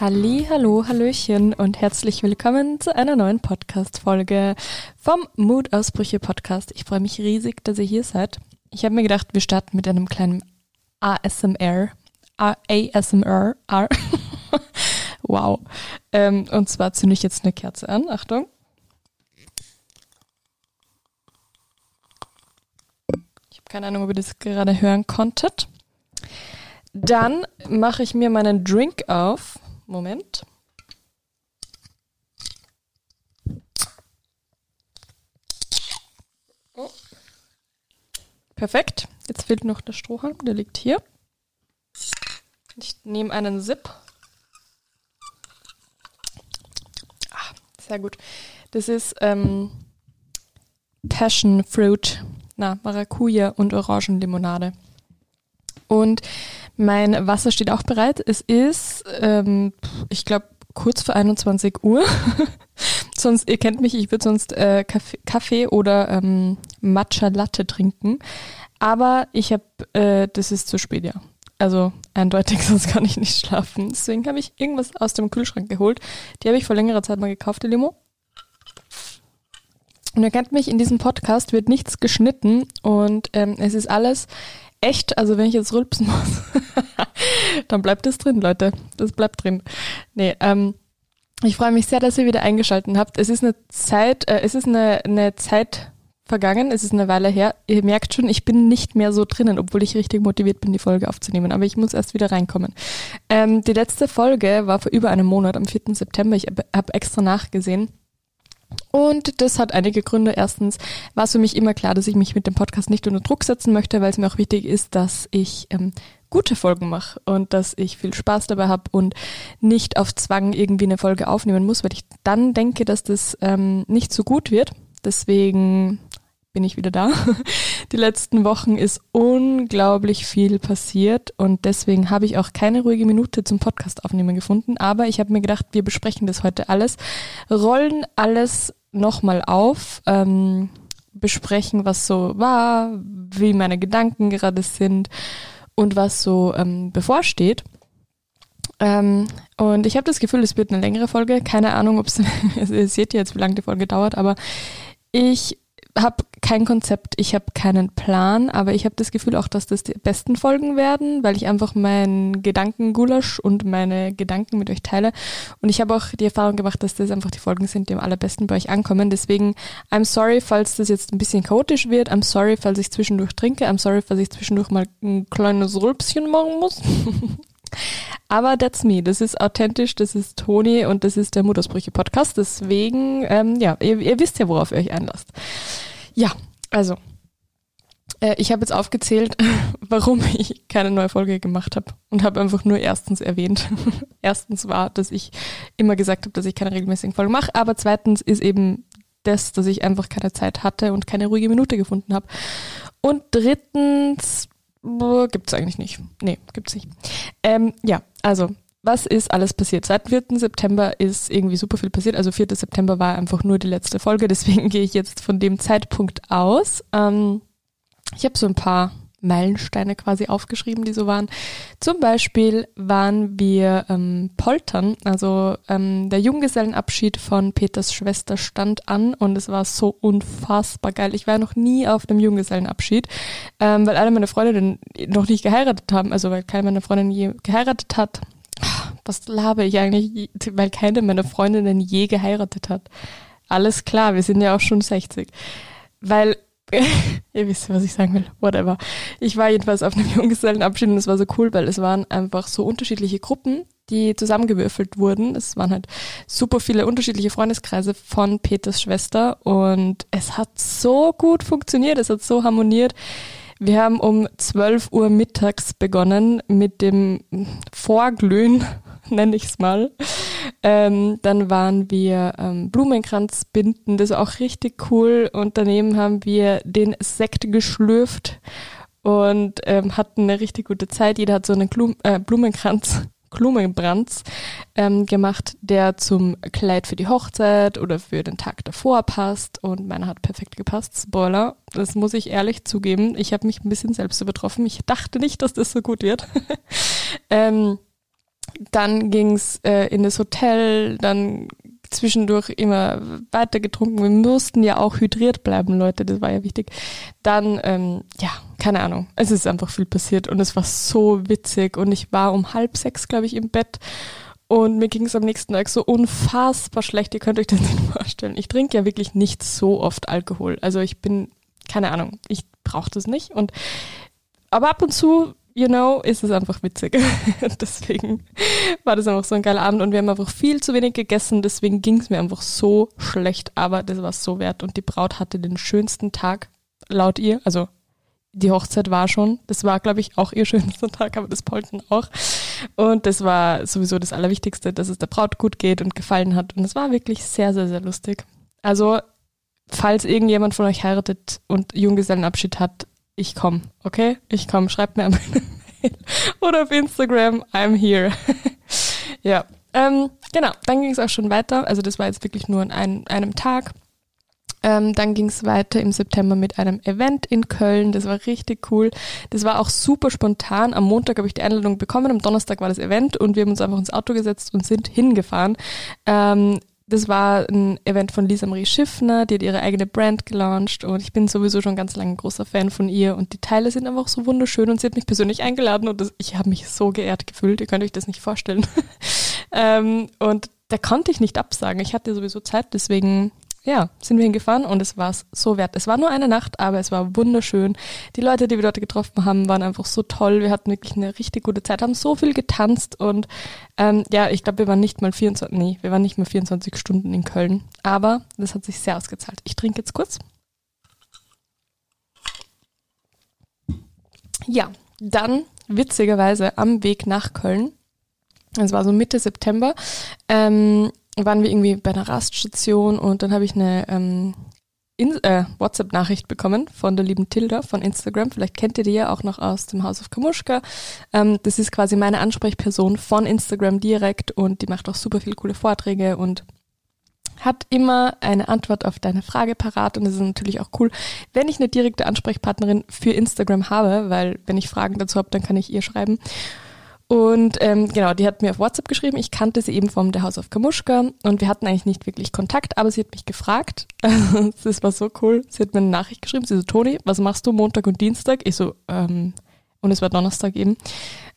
Halli, hallo, hallöchen und herzlich willkommen zu einer neuen Podcast-Folge vom Mutausbrüche Podcast. Ich freue mich riesig, dass ihr hier seid. Ich habe mir gedacht, wir starten mit einem kleinen ASMR. ASMR. wow. Ähm, und zwar zünde ich jetzt eine Kerze an. Achtung. Ich habe keine Ahnung, ob ihr das gerade hören konntet. Dann mache ich mir meinen Drink auf. Moment. Oh. Perfekt. Jetzt fehlt noch der Strohhalm, der liegt hier. Ich nehme einen Sip. Ah, sehr gut. Das ist ähm, Passion Fruit, na, Maracuja und Orangenlimonade. Und mein Wasser steht auch bereit. Es ist, ähm, ich glaube, kurz vor 21 Uhr. sonst, ihr kennt mich, ich würde sonst äh, Kaffee, Kaffee oder ähm, Matcha Latte trinken. Aber ich habe, äh, das ist zu spät, ja. Also eindeutig, sonst kann ich nicht schlafen. Deswegen habe ich irgendwas aus dem Kühlschrank geholt. Die habe ich vor längerer Zeit mal gekauft, die Limo. Und ihr kennt mich, in diesem Podcast wird nichts geschnitten und ähm, es ist alles echt, also wenn ich jetzt rülpsen muss, dann bleibt es drin, Leute. Das bleibt drin. Nee, ähm, ich freue mich sehr, dass ihr wieder eingeschaltet habt. Es ist eine Zeit, äh, es ist eine, eine Zeit vergangen, es ist eine Weile her. Ihr merkt schon, ich bin nicht mehr so drinnen, obwohl ich richtig motiviert bin, die Folge aufzunehmen. Aber ich muss erst wieder reinkommen. Ähm, die letzte Folge war vor über einem Monat, am 4. September. Ich habe extra nachgesehen. Und das hat einige Gründe. Erstens war es für mich immer klar, dass ich mich mit dem Podcast nicht unter Druck setzen möchte, weil es mir auch wichtig ist, dass ich ähm, gute Folgen mache und dass ich viel Spaß dabei habe und nicht auf Zwang irgendwie eine Folge aufnehmen muss, weil ich dann denke, dass das ähm, nicht so gut wird. Deswegen bin ich wieder da. Die letzten Wochen ist unglaublich viel passiert und deswegen habe ich auch keine ruhige Minute zum Podcast aufnehmen gefunden. Aber ich habe mir gedacht, wir besprechen das heute alles, rollen alles nochmal auf, ähm, besprechen, was so war, wie meine Gedanken gerade sind und was so ähm, bevorsteht. Ähm, und ich habe das Gefühl, es wird eine längere Folge. Keine Ahnung, ob es, ihr seht jetzt, wie lange die Folge dauert, aber ich habe kein Konzept, ich habe keinen Plan, aber ich habe das Gefühl auch, dass das die besten Folgen werden, weil ich einfach meinen Gedankengulasch und meine Gedanken mit euch teile. Und ich habe auch die Erfahrung gemacht, dass das einfach die Folgen sind, die am allerbesten bei euch ankommen. Deswegen, I'm sorry, falls das jetzt ein bisschen chaotisch wird. I'm sorry, falls ich zwischendurch trinke. I'm sorry, falls ich zwischendurch mal ein kleines Rülpschen machen muss. Aber that's me. Das ist authentisch, das ist Toni und das ist der Muttersprüche-Podcast. Deswegen, ähm, ja, ihr, ihr wisst ja, worauf ihr euch einlasst. Ja, also, äh, ich habe jetzt aufgezählt, warum ich keine neue Folge gemacht habe und habe einfach nur erstens erwähnt. erstens war, dass ich immer gesagt habe, dass ich keine regelmäßigen Folgen mache, aber zweitens ist eben das, dass ich einfach keine Zeit hatte und keine ruhige Minute gefunden habe. Und drittens Gibt es eigentlich nicht. Nee, gibt's nicht. Ähm, ja, also, was ist alles passiert? Seit dem 4. September ist irgendwie super viel passiert. Also 4. September war einfach nur die letzte Folge, deswegen gehe ich jetzt von dem Zeitpunkt aus. Ähm, ich habe so ein paar Meilensteine quasi aufgeschrieben, die so waren. Zum Beispiel waren wir ähm, poltern, also ähm, der Junggesellenabschied von Peters Schwester stand an und es war so unfassbar geil. Ich war noch nie auf dem Junggesellenabschied, ähm, weil alle meine Freundinnen noch nicht geheiratet haben, also weil keine meiner Freundinnen je geheiratet hat. Was labe ich eigentlich, weil keine meiner Freundinnen je geheiratet hat. Alles klar, wir sind ja auch schon 60. Weil ihr wisst, was ich sagen will, whatever. Ich war jedenfalls auf einem Junggesellenabschied und es war so cool, weil es waren einfach so unterschiedliche Gruppen, die zusammengewürfelt wurden. Es waren halt super viele unterschiedliche Freundeskreise von Peters Schwester und es hat so gut funktioniert, es hat so harmoniert. Wir haben um 12 Uhr mittags begonnen mit dem Vorglühen nenne ich es mal. Ähm, dann waren wir ähm, Blumenkranz binden, das war auch richtig cool. Und daneben haben wir den Sekt geschlürft und ähm, hatten eine richtig gute Zeit. Jeder hat so einen Klum äh, Blumenkranz Blumenbrands ähm, gemacht, der zum Kleid für die Hochzeit oder für den Tag davor passt und meiner hat perfekt gepasst. Spoiler, das muss ich ehrlich zugeben. Ich habe mich ein bisschen selbst übertroffen. Ich dachte nicht, dass das so gut wird. ähm, dann ging's äh, in das Hotel, dann zwischendurch immer weiter getrunken. Wir mussten ja auch hydriert bleiben, Leute, das war ja wichtig. Dann, ähm, ja, keine Ahnung, es ist einfach viel passiert und es war so witzig und ich war um halb sechs, glaube ich, im Bett und mir ging es am nächsten Tag so unfassbar schlecht. Ihr könnt euch das nicht vorstellen. Ich trinke ja wirklich nicht so oft Alkohol. Also ich bin, keine Ahnung, ich brauche das nicht und aber ab und zu you know, ist es einfach witzig. deswegen war das einfach so ein geiler Abend und wir haben einfach viel zu wenig gegessen, deswegen ging es mir einfach so schlecht, aber das war so wert. Und die Braut hatte den schönsten Tag, laut ihr, also die Hochzeit war schon, das war glaube ich auch ihr schönster Tag, aber das Polten auch. Und das war sowieso das Allerwichtigste, dass es der Braut gut geht und gefallen hat. Und es war wirklich sehr, sehr, sehr lustig. Also falls irgendjemand von euch heiratet und Junggesellenabschied hat, ich komme, okay? Ich komme, schreibt mir eine Mail oder auf Instagram, I'm here. ja, ähm, genau, dann ging es auch schon weiter. Also das war jetzt wirklich nur an einem, einem Tag. Ähm, dann ging es weiter im September mit einem Event in Köln. Das war richtig cool. Das war auch super spontan. Am Montag habe ich die Einladung bekommen, am Donnerstag war das Event und wir haben uns einfach ins Auto gesetzt und sind hingefahren. Ähm, das war ein Event von Lisa Marie Schiffner, die hat ihre eigene Brand gelauncht und ich bin sowieso schon ganz lange ein großer Fan von ihr und die Teile sind einfach so wunderschön und sie hat mich persönlich eingeladen und das, ich habe mich so geehrt gefühlt, ihr könnt euch das nicht vorstellen. ähm, und da konnte ich nicht absagen, ich hatte sowieso Zeit, deswegen ja, sind wir hingefahren und es war es so wert. Es war nur eine Nacht, aber es war wunderschön. Die Leute, die wir dort getroffen haben, waren einfach so toll. Wir hatten wirklich eine richtig gute Zeit, haben so viel getanzt und ähm, ja, ich glaube, wir waren nicht mal 24, nee, wir waren nicht mal 24 Stunden in Köln. Aber das hat sich sehr ausgezahlt. Ich trinke jetzt kurz. Ja, dann witzigerweise am Weg nach Köln. Es war so Mitte September. Ähm, waren wir irgendwie bei einer Raststation und dann habe ich eine ähm, äh, WhatsApp-Nachricht bekommen von der lieben Tilda von Instagram. Vielleicht kennt ihr die ja auch noch aus dem House of Kamushka. Ähm, das ist quasi meine Ansprechperson von Instagram direkt und die macht auch super viele coole Vorträge und hat immer eine Antwort auf deine Frage parat und das ist natürlich auch cool, wenn ich eine direkte Ansprechpartnerin für Instagram habe, weil wenn ich Fragen dazu habe, dann kann ich ihr schreiben. Und ähm, genau, die hat mir auf WhatsApp geschrieben. Ich kannte sie eben vom The House of Kamushka und wir hatten eigentlich nicht wirklich Kontakt, aber sie hat mich gefragt. das war so cool. Sie hat mir eine Nachricht geschrieben. Sie so, Toni, was machst du Montag und Dienstag? Ich so, ähm, und es war Donnerstag eben.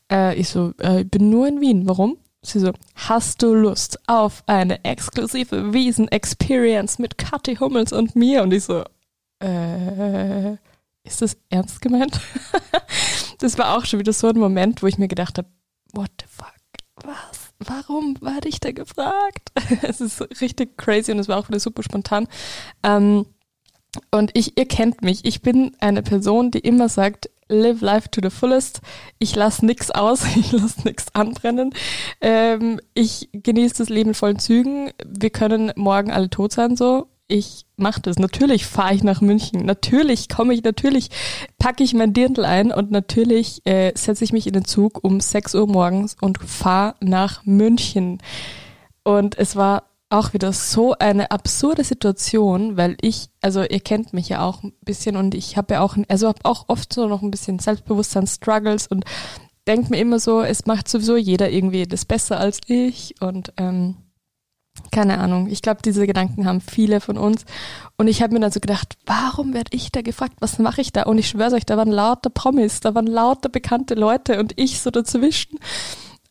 Äh, ich so, äh, ich bin nur in Wien. Warum? Sie so, hast du Lust auf eine exklusive Wiesen-Experience mit Kathi Hummels und mir? Und ich so, äh, ist das ernst gemeint? das war auch schon wieder so ein Moment, wo ich mir gedacht habe, what the fuck, was? Warum war ich da gefragt? es ist richtig crazy und es war auch wieder super spontan. Ähm, und ich, ihr kennt mich, ich bin eine Person, die immer sagt, live life to the fullest. Ich lasse nichts aus, ich lasse nichts anbrennen. Ähm, ich genieße das Leben in vollen Zügen. Wir können morgen alle tot sein so ich mache das. Natürlich fahre ich nach München. Natürlich komme ich, natürlich packe ich mein Dirndl ein und natürlich äh, setze ich mich in den Zug um 6 Uhr morgens und fahre nach München. Und es war auch wieder so eine absurde Situation, weil ich, also ihr kennt mich ja auch ein bisschen und ich habe ja auch, also habe auch oft so noch ein bisschen Selbstbewusstsein-Struggles und denke mir immer so, es macht sowieso jeder irgendwie das besser als ich und ähm, keine Ahnung. Ich glaube, diese Gedanken haben viele von uns. Und ich habe mir dann so gedacht, warum werde ich da gefragt? Was mache ich da? Und ich schwöre euch, da waren lauter Promis, da waren lauter bekannte Leute und ich so dazwischen.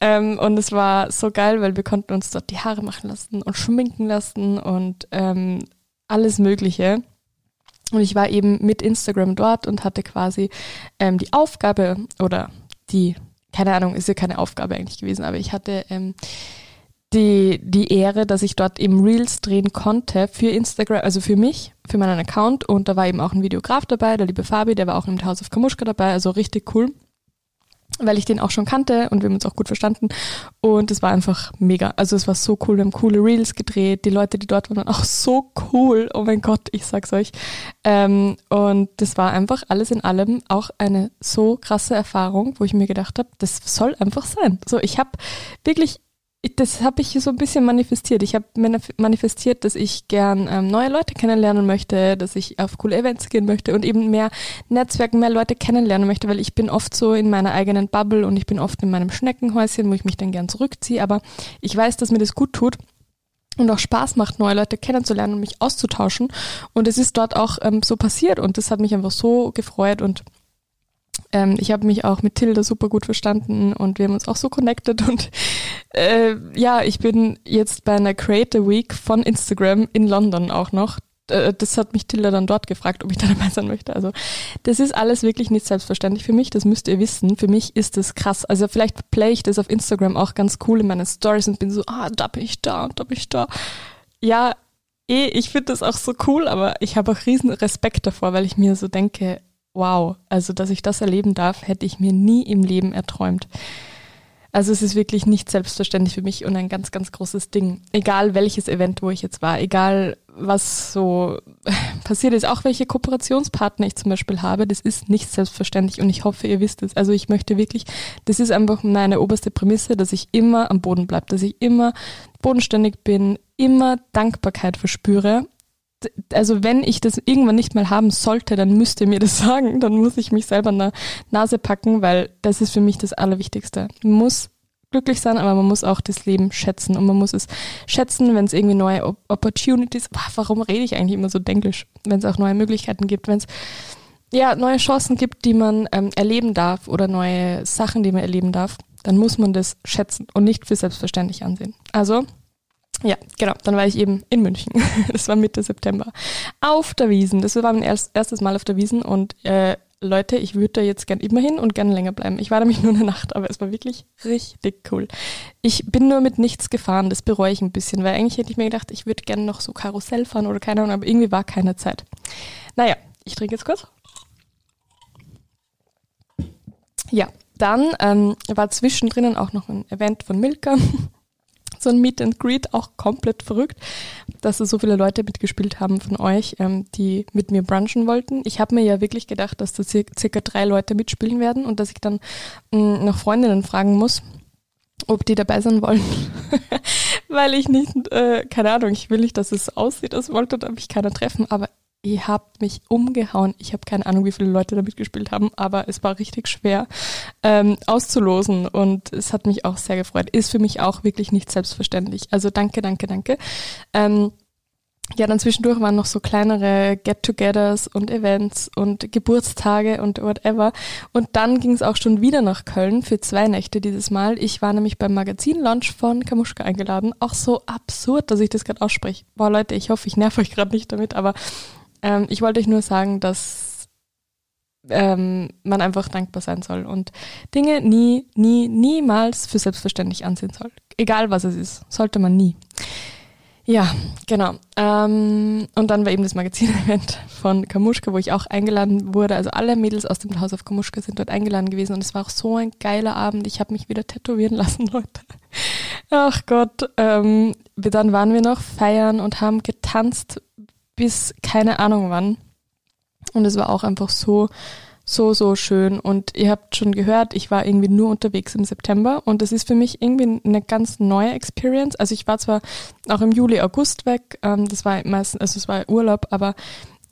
Ähm, und es war so geil, weil wir konnten uns dort die Haare machen lassen und schminken lassen und ähm, alles Mögliche. Und ich war eben mit Instagram dort und hatte quasi ähm, die Aufgabe oder die, keine Ahnung, ist ja keine Aufgabe eigentlich gewesen, aber ich hatte ähm, die, die Ehre, dass ich dort eben Reels drehen konnte für Instagram, also für mich, für meinen Account. Und da war eben auch ein Videograf dabei, der liebe Fabi, der war auch im House of Kamushka dabei, also richtig cool. weil ich den auch schon kannte und wir haben uns auch gut verstanden. Und es war einfach mega. Also es war so cool. Wir haben coole Reels gedreht. Die Leute, die dort waren, waren auch so cool. Oh mein Gott, ich sag's euch. Ähm, und das war einfach alles in allem auch eine so krasse Erfahrung, wo ich mir gedacht habe, das soll einfach sein. So, ich habe wirklich das habe ich so ein bisschen manifestiert. Ich habe manifestiert, dass ich gern ähm, neue Leute kennenlernen möchte, dass ich auf coole Events gehen möchte und eben mehr Netzwerken, mehr Leute kennenlernen möchte, weil ich bin oft so in meiner eigenen Bubble und ich bin oft in meinem Schneckenhäuschen, wo ich mich dann gern zurückziehe. Aber ich weiß, dass mir das gut tut und auch Spaß macht, neue Leute kennenzulernen und mich auszutauschen. Und es ist dort auch ähm, so passiert und das hat mich einfach so gefreut und ähm, ich habe mich auch mit Tilda super gut verstanden und wir haben uns auch so connected und äh, ja, ich bin jetzt bei einer Creator Week von Instagram in London auch noch. Äh, das hat mich Tilda dann dort gefragt, ob ich da dabei sein möchte. Also das ist alles wirklich nicht selbstverständlich für mich, das müsst ihr wissen. Für mich ist das krass. Also vielleicht play ich das auf Instagram auch ganz cool in meinen Stories und bin so, ah, da bin ich da, da bin ich da. Ja, eh, ich finde das auch so cool, aber ich habe auch riesen Respekt davor, weil ich mir so denke, wow, also dass ich das erleben darf, hätte ich mir nie im Leben erträumt. Also es ist wirklich nicht selbstverständlich für mich und ein ganz, ganz großes Ding. Egal welches Event, wo ich jetzt war, egal was so passiert ist, auch welche Kooperationspartner ich zum Beispiel habe, das ist nicht selbstverständlich und ich hoffe, ihr wisst es. Also ich möchte wirklich, das ist einfach meine oberste Prämisse, dass ich immer am Boden bleibe, dass ich immer bodenständig bin, immer Dankbarkeit verspüre also wenn ich das irgendwann nicht mal haben sollte, dann müsst ihr mir das sagen, dann muss ich mich selber an der Nase packen, weil das ist für mich das Allerwichtigste. Man muss glücklich sein, aber man muss auch das Leben schätzen und man muss es schätzen, wenn es irgendwie neue Opportunities, warum rede ich eigentlich immer so denglisch, wenn es auch neue Möglichkeiten gibt, wenn es ja neue Chancen gibt, die man ähm, erleben darf oder neue Sachen, die man erleben darf, dann muss man das schätzen und nicht für selbstverständlich ansehen. Also ja, genau. Dann war ich eben in München. Das war Mitte September. Auf der Wiesen. Das war mein erstes Mal auf der Wiesen und äh, Leute, ich würde da jetzt gern immer hin und gerne länger bleiben. Ich war nämlich nur eine Nacht, aber es war wirklich richtig cool. Ich bin nur mit nichts gefahren, das bereue ich ein bisschen, weil eigentlich hätte ich mir gedacht, ich würde gerne noch so Karussell fahren oder keine Ahnung, aber irgendwie war keine Zeit. Naja, ich trinke jetzt kurz. Ja, dann ähm, war zwischendrin auch noch ein Event von Milka so ein Meet and Greet auch komplett verrückt, dass so viele Leute mitgespielt haben von euch, ähm, die mit mir brunchen wollten. Ich habe mir ja wirklich gedacht, dass da circa drei Leute mitspielen werden und dass ich dann mh, nach Freundinnen fragen muss, ob die dabei sein wollen. Weil ich nicht, äh, keine Ahnung, ich will nicht, dass es aussieht, als wollte da mich keiner treffen, aber ihr habt mich umgehauen. Ich habe keine Ahnung, wie viele Leute da mitgespielt haben, aber es war richtig schwer ähm, auszulosen und es hat mich auch sehr gefreut. Ist für mich auch wirklich nicht selbstverständlich. Also danke, danke, danke. Ähm, ja, dann zwischendurch waren noch so kleinere Get-togethers und Events und Geburtstage und whatever. Und dann ging es auch schon wieder nach Köln für zwei Nächte dieses Mal. Ich war nämlich beim Magazin-Launch von Kamuschka eingeladen. Auch so absurd, dass ich das gerade ausspreche. Boah, Leute, ich hoffe, ich nerv euch gerade nicht damit, aber ähm, ich wollte euch nur sagen, dass ähm, man einfach dankbar sein soll und Dinge nie, nie, niemals für selbstverständlich ansehen soll. Egal was es ist, sollte man nie. Ja, genau. Ähm, und dann war eben das Magazin-Event von Kamuschka, wo ich auch eingeladen wurde. Also alle Mädels aus dem Haus auf Kamuschka sind dort eingeladen gewesen und es war auch so ein geiler Abend. Ich habe mich wieder tätowieren lassen, Leute. Ach Gott. Ähm, dann waren wir noch feiern und haben getanzt bis keine Ahnung wann. Und es war auch einfach so, so, so schön. Und ihr habt schon gehört, ich war irgendwie nur unterwegs im September und das ist für mich irgendwie eine ganz neue Experience. Also ich war zwar auch im Juli, August weg, ähm, das war meistens, also es war Urlaub, aber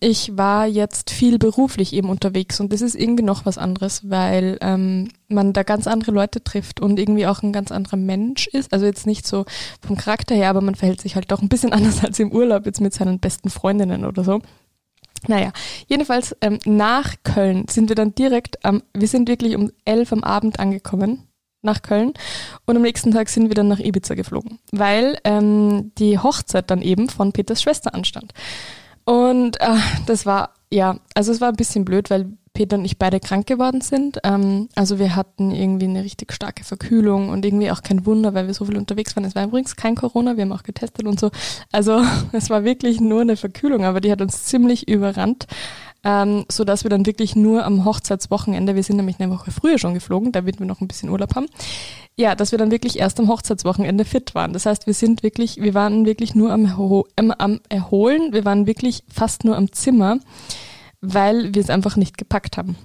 ich war jetzt viel beruflich eben unterwegs und das ist irgendwie noch was anderes, weil ähm, man da ganz andere Leute trifft und irgendwie auch ein ganz anderer Mensch ist. Also jetzt nicht so vom Charakter her, aber man verhält sich halt doch ein bisschen anders als im Urlaub jetzt mit seinen besten Freundinnen oder so. Naja, jedenfalls ähm, nach Köln sind wir dann direkt am, wir sind wirklich um elf am Abend angekommen nach Köln und am nächsten Tag sind wir dann nach Ibiza geflogen, weil ähm, die Hochzeit dann eben von Peters Schwester anstand. Und äh, das war, ja, also es war ein bisschen blöd, weil Peter und ich beide krank geworden sind. Ähm, also wir hatten irgendwie eine richtig starke Verkühlung und irgendwie auch kein Wunder, weil wir so viel unterwegs waren. Es war übrigens kein Corona, wir haben auch getestet und so. Also es war wirklich nur eine Verkühlung, aber die hat uns ziemlich überrannt. Ähm, so dass wir dann wirklich nur am Hochzeitswochenende, wir sind nämlich eine Woche früher schon geflogen, damit wir noch ein bisschen Urlaub haben, ja, dass wir dann wirklich erst am Hochzeitswochenende fit waren. Das heißt, wir sind wirklich, wir waren wirklich nur am, am, am Erholen, wir waren wirklich fast nur am Zimmer, weil wir es einfach nicht gepackt haben.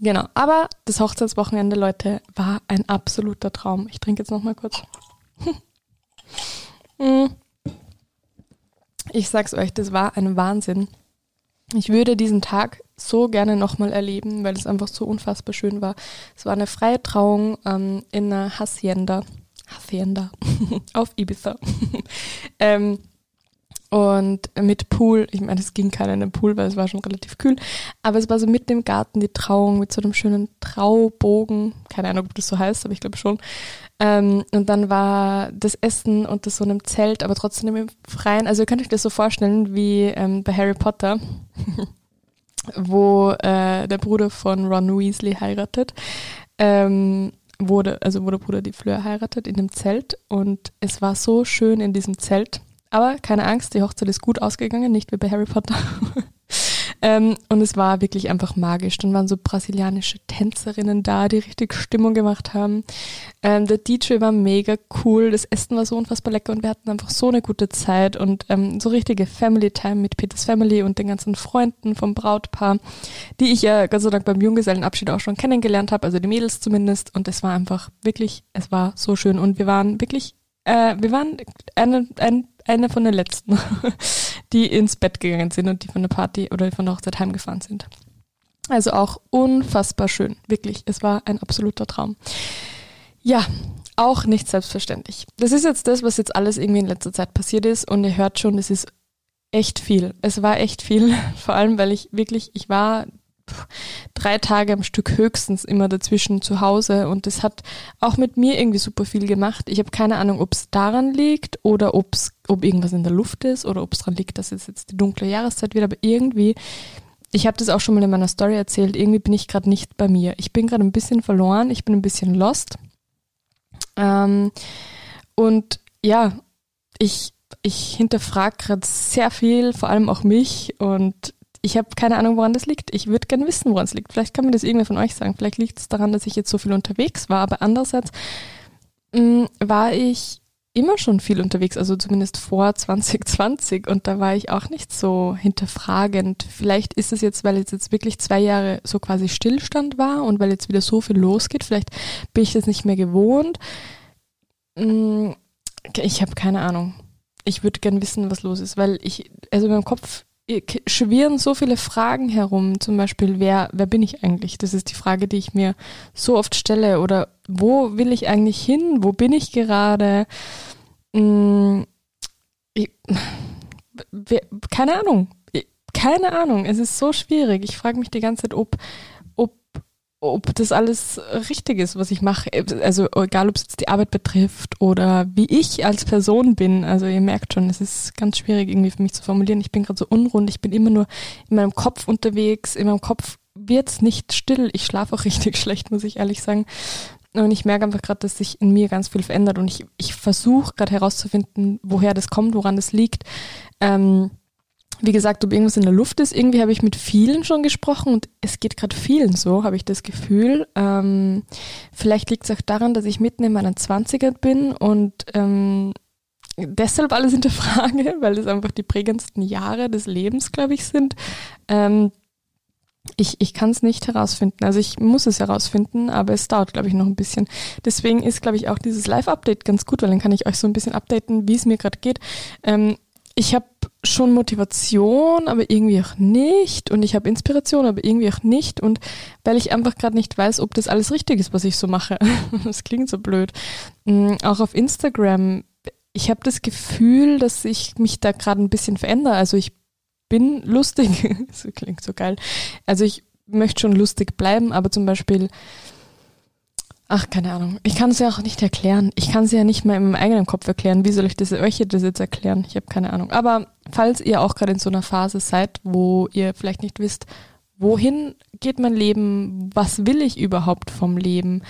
Genau, aber das Hochzeitswochenende, Leute, war ein absoluter Traum. Ich trinke jetzt noch mal kurz. Hm. ich sag's euch, das war ein Wahnsinn. Ich würde diesen Tag so gerne nochmal erleben, weil es einfach so unfassbar schön war. Es war eine freie Trauung ähm, in einer Hacienda. Hacienda auf Ibiza. ähm, und mit Pool, ich meine, es ging keiner in den Pool, weil es war schon relativ kühl, aber es war so mitten im Garten die Trauung mit so einem schönen Traubogen, keine Ahnung, ob das so heißt, aber ich glaube schon. Ähm, und dann war das Essen unter so einem Zelt, aber trotzdem im Freien. Also ihr könnt euch das so vorstellen wie ähm, bei Harry Potter, wo äh, der Bruder von Ron Weasley heiratet. Ähm, wurde, also der Bruder die Fleur heiratet in dem Zelt und es war so schön in diesem Zelt aber keine Angst, die Hochzeit ist gut ausgegangen, nicht wie bei Harry Potter. ähm, und es war wirklich einfach magisch. Dann waren so brasilianische Tänzerinnen da, die richtig Stimmung gemacht haben. Ähm, der DJ war mega cool, das Essen war so unfassbar lecker und wir hatten einfach so eine gute Zeit und ähm, so richtige Family Time mit Peters Family und den ganzen Freunden vom Brautpaar, die ich ja Gott sei Dank beim Junggesellenabschied auch schon kennengelernt habe, also die Mädels zumindest. Und es war einfach wirklich, es war so schön und wir waren wirklich äh, wir waren eine, ein, eine von den letzten, die ins Bett gegangen sind und die von der Party oder von der Hochzeit heimgefahren sind. Also auch unfassbar schön, wirklich. Es war ein absoluter Traum. Ja, auch nicht selbstverständlich. Das ist jetzt das, was jetzt alles irgendwie in letzter Zeit passiert ist und ihr hört schon, es ist echt viel. Es war echt viel, vor allem weil ich wirklich, ich war drei Tage am Stück höchstens immer dazwischen zu Hause und das hat auch mit mir irgendwie super viel gemacht. Ich habe keine Ahnung, ob es daran liegt oder ob's, ob irgendwas in der Luft ist oder ob es daran liegt, dass es jetzt die dunkle Jahreszeit wird, aber irgendwie, ich habe das auch schon mal in meiner Story erzählt, irgendwie bin ich gerade nicht bei mir. Ich bin gerade ein bisschen verloren, ich bin ein bisschen lost. Ähm, und ja, ich, ich hinterfrage gerade sehr viel, vor allem auch mich und ich habe keine Ahnung, woran das liegt. Ich würde gerne wissen, woran es liegt. Vielleicht kann mir das irgendwer von euch sagen. Vielleicht liegt es daran, dass ich jetzt so viel unterwegs war. Aber andererseits mh, mm, war ich immer schon viel unterwegs, also zumindest vor 2020 und da war ich auch nicht so hinterfragend. Vielleicht ist es jetzt, weil jetzt, jetzt wirklich zwei Jahre so quasi Stillstand war und weil jetzt wieder so viel losgeht, vielleicht bin ich das nicht mehr gewohnt. Mm, ich habe keine Ahnung. Ich würde gern wissen, was los ist, weil ich, also in meinem Kopf schwirren so viele Fragen herum. Zum Beispiel, wer, wer bin ich eigentlich? Das ist die Frage, die ich mir so oft stelle. Oder wo will ich eigentlich hin? Wo bin ich gerade? Hm, ich, keine Ahnung. Keine Ahnung. Es ist so schwierig. Ich frage mich die ganze Zeit, ob, ob das alles richtig ist, was ich mache. Also egal, ob es jetzt die Arbeit betrifft oder wie ich als Person bin. Also ihr merkt schon, es ist ganz schwierig irgendwie für mich zu formulieren. Ich bin gerade so unrund. Ich bin immer nur in meinem Kopf unterwegs. In meinem Kopf wird's nicht still. Ich schlafe auch richtig schlecht, muss ich ehrlich sagen. Und ich merke einfach gerade, dass sich in mir ganz viel verändert. Und ich, ich versuche gerade herauszufinden, woher das kommt, woran das liegt. Ähm, wie gesagt, ob irgendwas in der Luft ist. Irgendwie habe ich mit vielen schon gesprochen und es geht gerade vielen so, habe ich das Gefühl. Ähm, vielleicht liegt es auch daran, dass ich mitten in meinen Zwanzigern bin und ähm, deshalb alles hinterfrage, weil es einfach die prägendsten Jahre des Lebens, glaube ich, sind. Ähm, ich, ich kann es nicht herausfinden. Also ich muss es herausfinden, aber es dauert, glaube ich, noch ein bisschen. Deswegen ist, glaube ich, auch dieses Live-Update ganz gut, weil dann kann ich euch so ein bisschen updaten, wie es mir gerade geht. Ähm, ich habe schon Motivation, aber irgendwie auch nicht. Und ich habe Inspiration, aber irgendwie auch nicht. Und weil ich einfach gerade nicht weiß, ob das alles richtig ist, was ich so mache. das klingt so blöd. Mm, auch auf Instagram, ich habe das Gefühl, dass ich mich da gerade ein bisschen verändere. Also ich bin lustig. das klingt so geil. Also ich möchte schon lustig bleiben, aber zum Beispiel Ach, keine Ahnung. Ich kann es ja auch nicht erklären. Ich kann es ja nicht in meinem eigenen Kopf erklären. Wie soll ich das euch das jetzt erklären? Ich habe keine Ahnung. Aber falls ihr auch gerade in so einer Phase seid, wo ihr vielleicht nicht wisst, wohin geht mein Leben? Was will ich überhaupt vom Leben?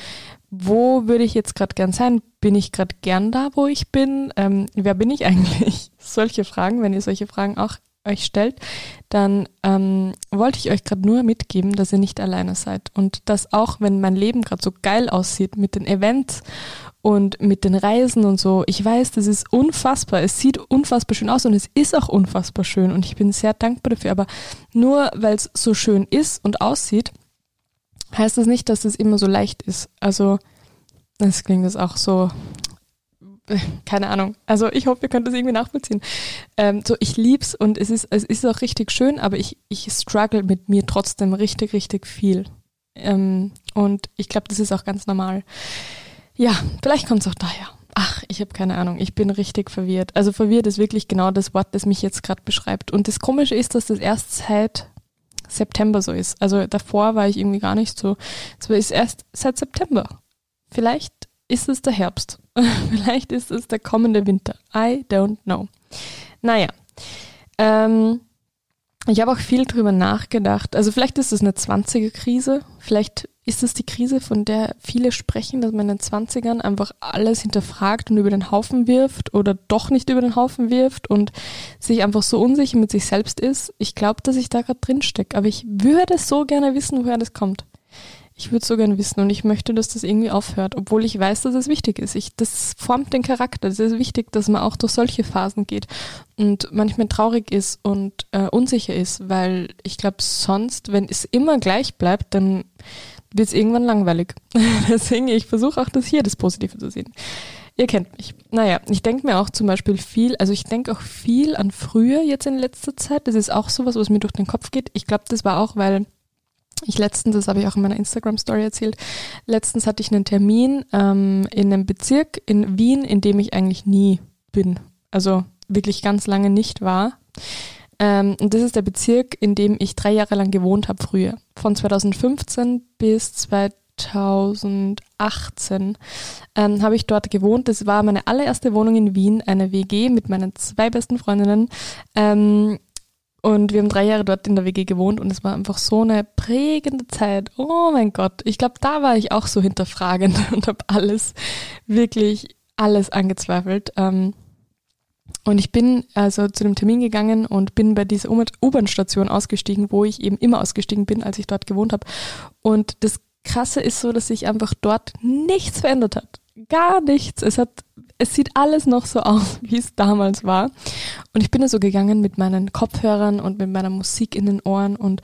Wo würde ich jetzt gerade gern sein? Bin ich gerade gern da, wo ich bin? Ähm, wer bin ich eigentlich? Solche Fragen, wenn ihr solche Fragen auch euch stellt, dann ähm, wollte ich euch gerade nur mitgeben, dass ihr nicht alleine seid. Und dass auch wenn mein Leben gerade so geil aussieht mit den Events und mit den Reisen und so, ich weiß, das ist unfassbar, es sieht unfassbar schön aus und es ist auch unfassbar schön. Und ich bin sehr dankbar dafür, aber nur weil es so schön ist und aussieht, heißt das nicht, dass es immer so leicht ist. Also, das klingt jetzt auch so keine Ahnung. Also ich hoffe, ihr könnt das irgendwie nachvollziehen. Ähm, so, ich lieb's und es ist, es ist auch richtig schön, aber ich, ich struggle mit mir trotzdem richtig, richtig viel. Ähm, und ich glaube, das ist auch ganz normal. Ja, vielleicht kommt es auch daher. Ach, ich habe keine Ahnung. Ich bin richtig verwirrt. Also verwirrt ist wirklich genau das Wort, das mich jetzt gerade beschreibt. Und das Komische ist, dass das erst seit September so ist. Also davor war ich irgendwie gar nicht so. Es ist erst seit September. Vielleicht ist es der Herbst. Vielleicht ist es der kommende Winter. I don't know. Naja. Ähm, ich habe auch viel drüber nachgedacht. Also vielleicht ist es eine 20er-Krise. Vielleicht ist es die Krise, von der viele sprechen, dass man in den 20ern einfach alles hinterfragt und über den Haufen wirft oder doch nicht über den Haufen wirft und sich einfach so unsicher mit sich selbst ist. Ich glaube, dass ich da gerade drin stecke. Aber ich würde so gerne wissen, woher das kommt. Ich würde so gerne wissen und ich möchte, dass das irgendwie aufhört, obwohl ich weiß, dass es wichtig ist. Ich, das formt den Charakter. Es ist wichtig, dass man auch durch solche Phasen geht und manchmal traurig ist und äh, unsicher ist, weil ich glaube, sonst, wenn es immer gleich bleibt, dann wird es irgendwann langweilig. Deswegen, ich versuche auch das hier, das Positive zu sehen. Ihr kennt mich. Naja, ich denke mir auch zum Beispiel viel, also ich denke auch viel an früher jetzt in letzter Zeit. Das ist auch sowas, was mir durch den Kopf geht. Ich glaube, das war auch, weil ich letztens, das habe ich auch in meiner Instagram-Story erzählt, letztens hatte ich einen Termin ähm, in einem Bezirk in Wien, in dem ich eigentlich nie bin. Also wirklich ganz lange nicht war. Ähm, und das ist der Bezirk, in dem ich drei Jahre lang gewohnt habe früher. Von 2015 bis 2018 ähm, habe ich dort gewohnt. Das war meine allererste Wohnung in Wien, eine WG mit meinen zwei besten Freundinnen. Ähm, und wir haben drei Jahre dort in der WG gewohnt und es war einfach so eine prägende Zeit. Oh mein Gott. Ich glaube, da war ich auch so hinterfragend und habe alles, wirklich alles angezweifelt. Ähm, und ich bin also zu dem Termin gegangen und bin bei dieser U-Bahn-Station ausgestiegen, wo ich eben immer ausgestiegen bin, als ich dort gewohnt habe. Und das Krasse ist so, dass sich einfach dort nichts verändert hat. Gar nichts. Es hat, es sieht alles noch so aus, wie es damals war. Und ich bin da so gegangen mit meinen Kopfhörern und mit meiner Musik in den Ohren und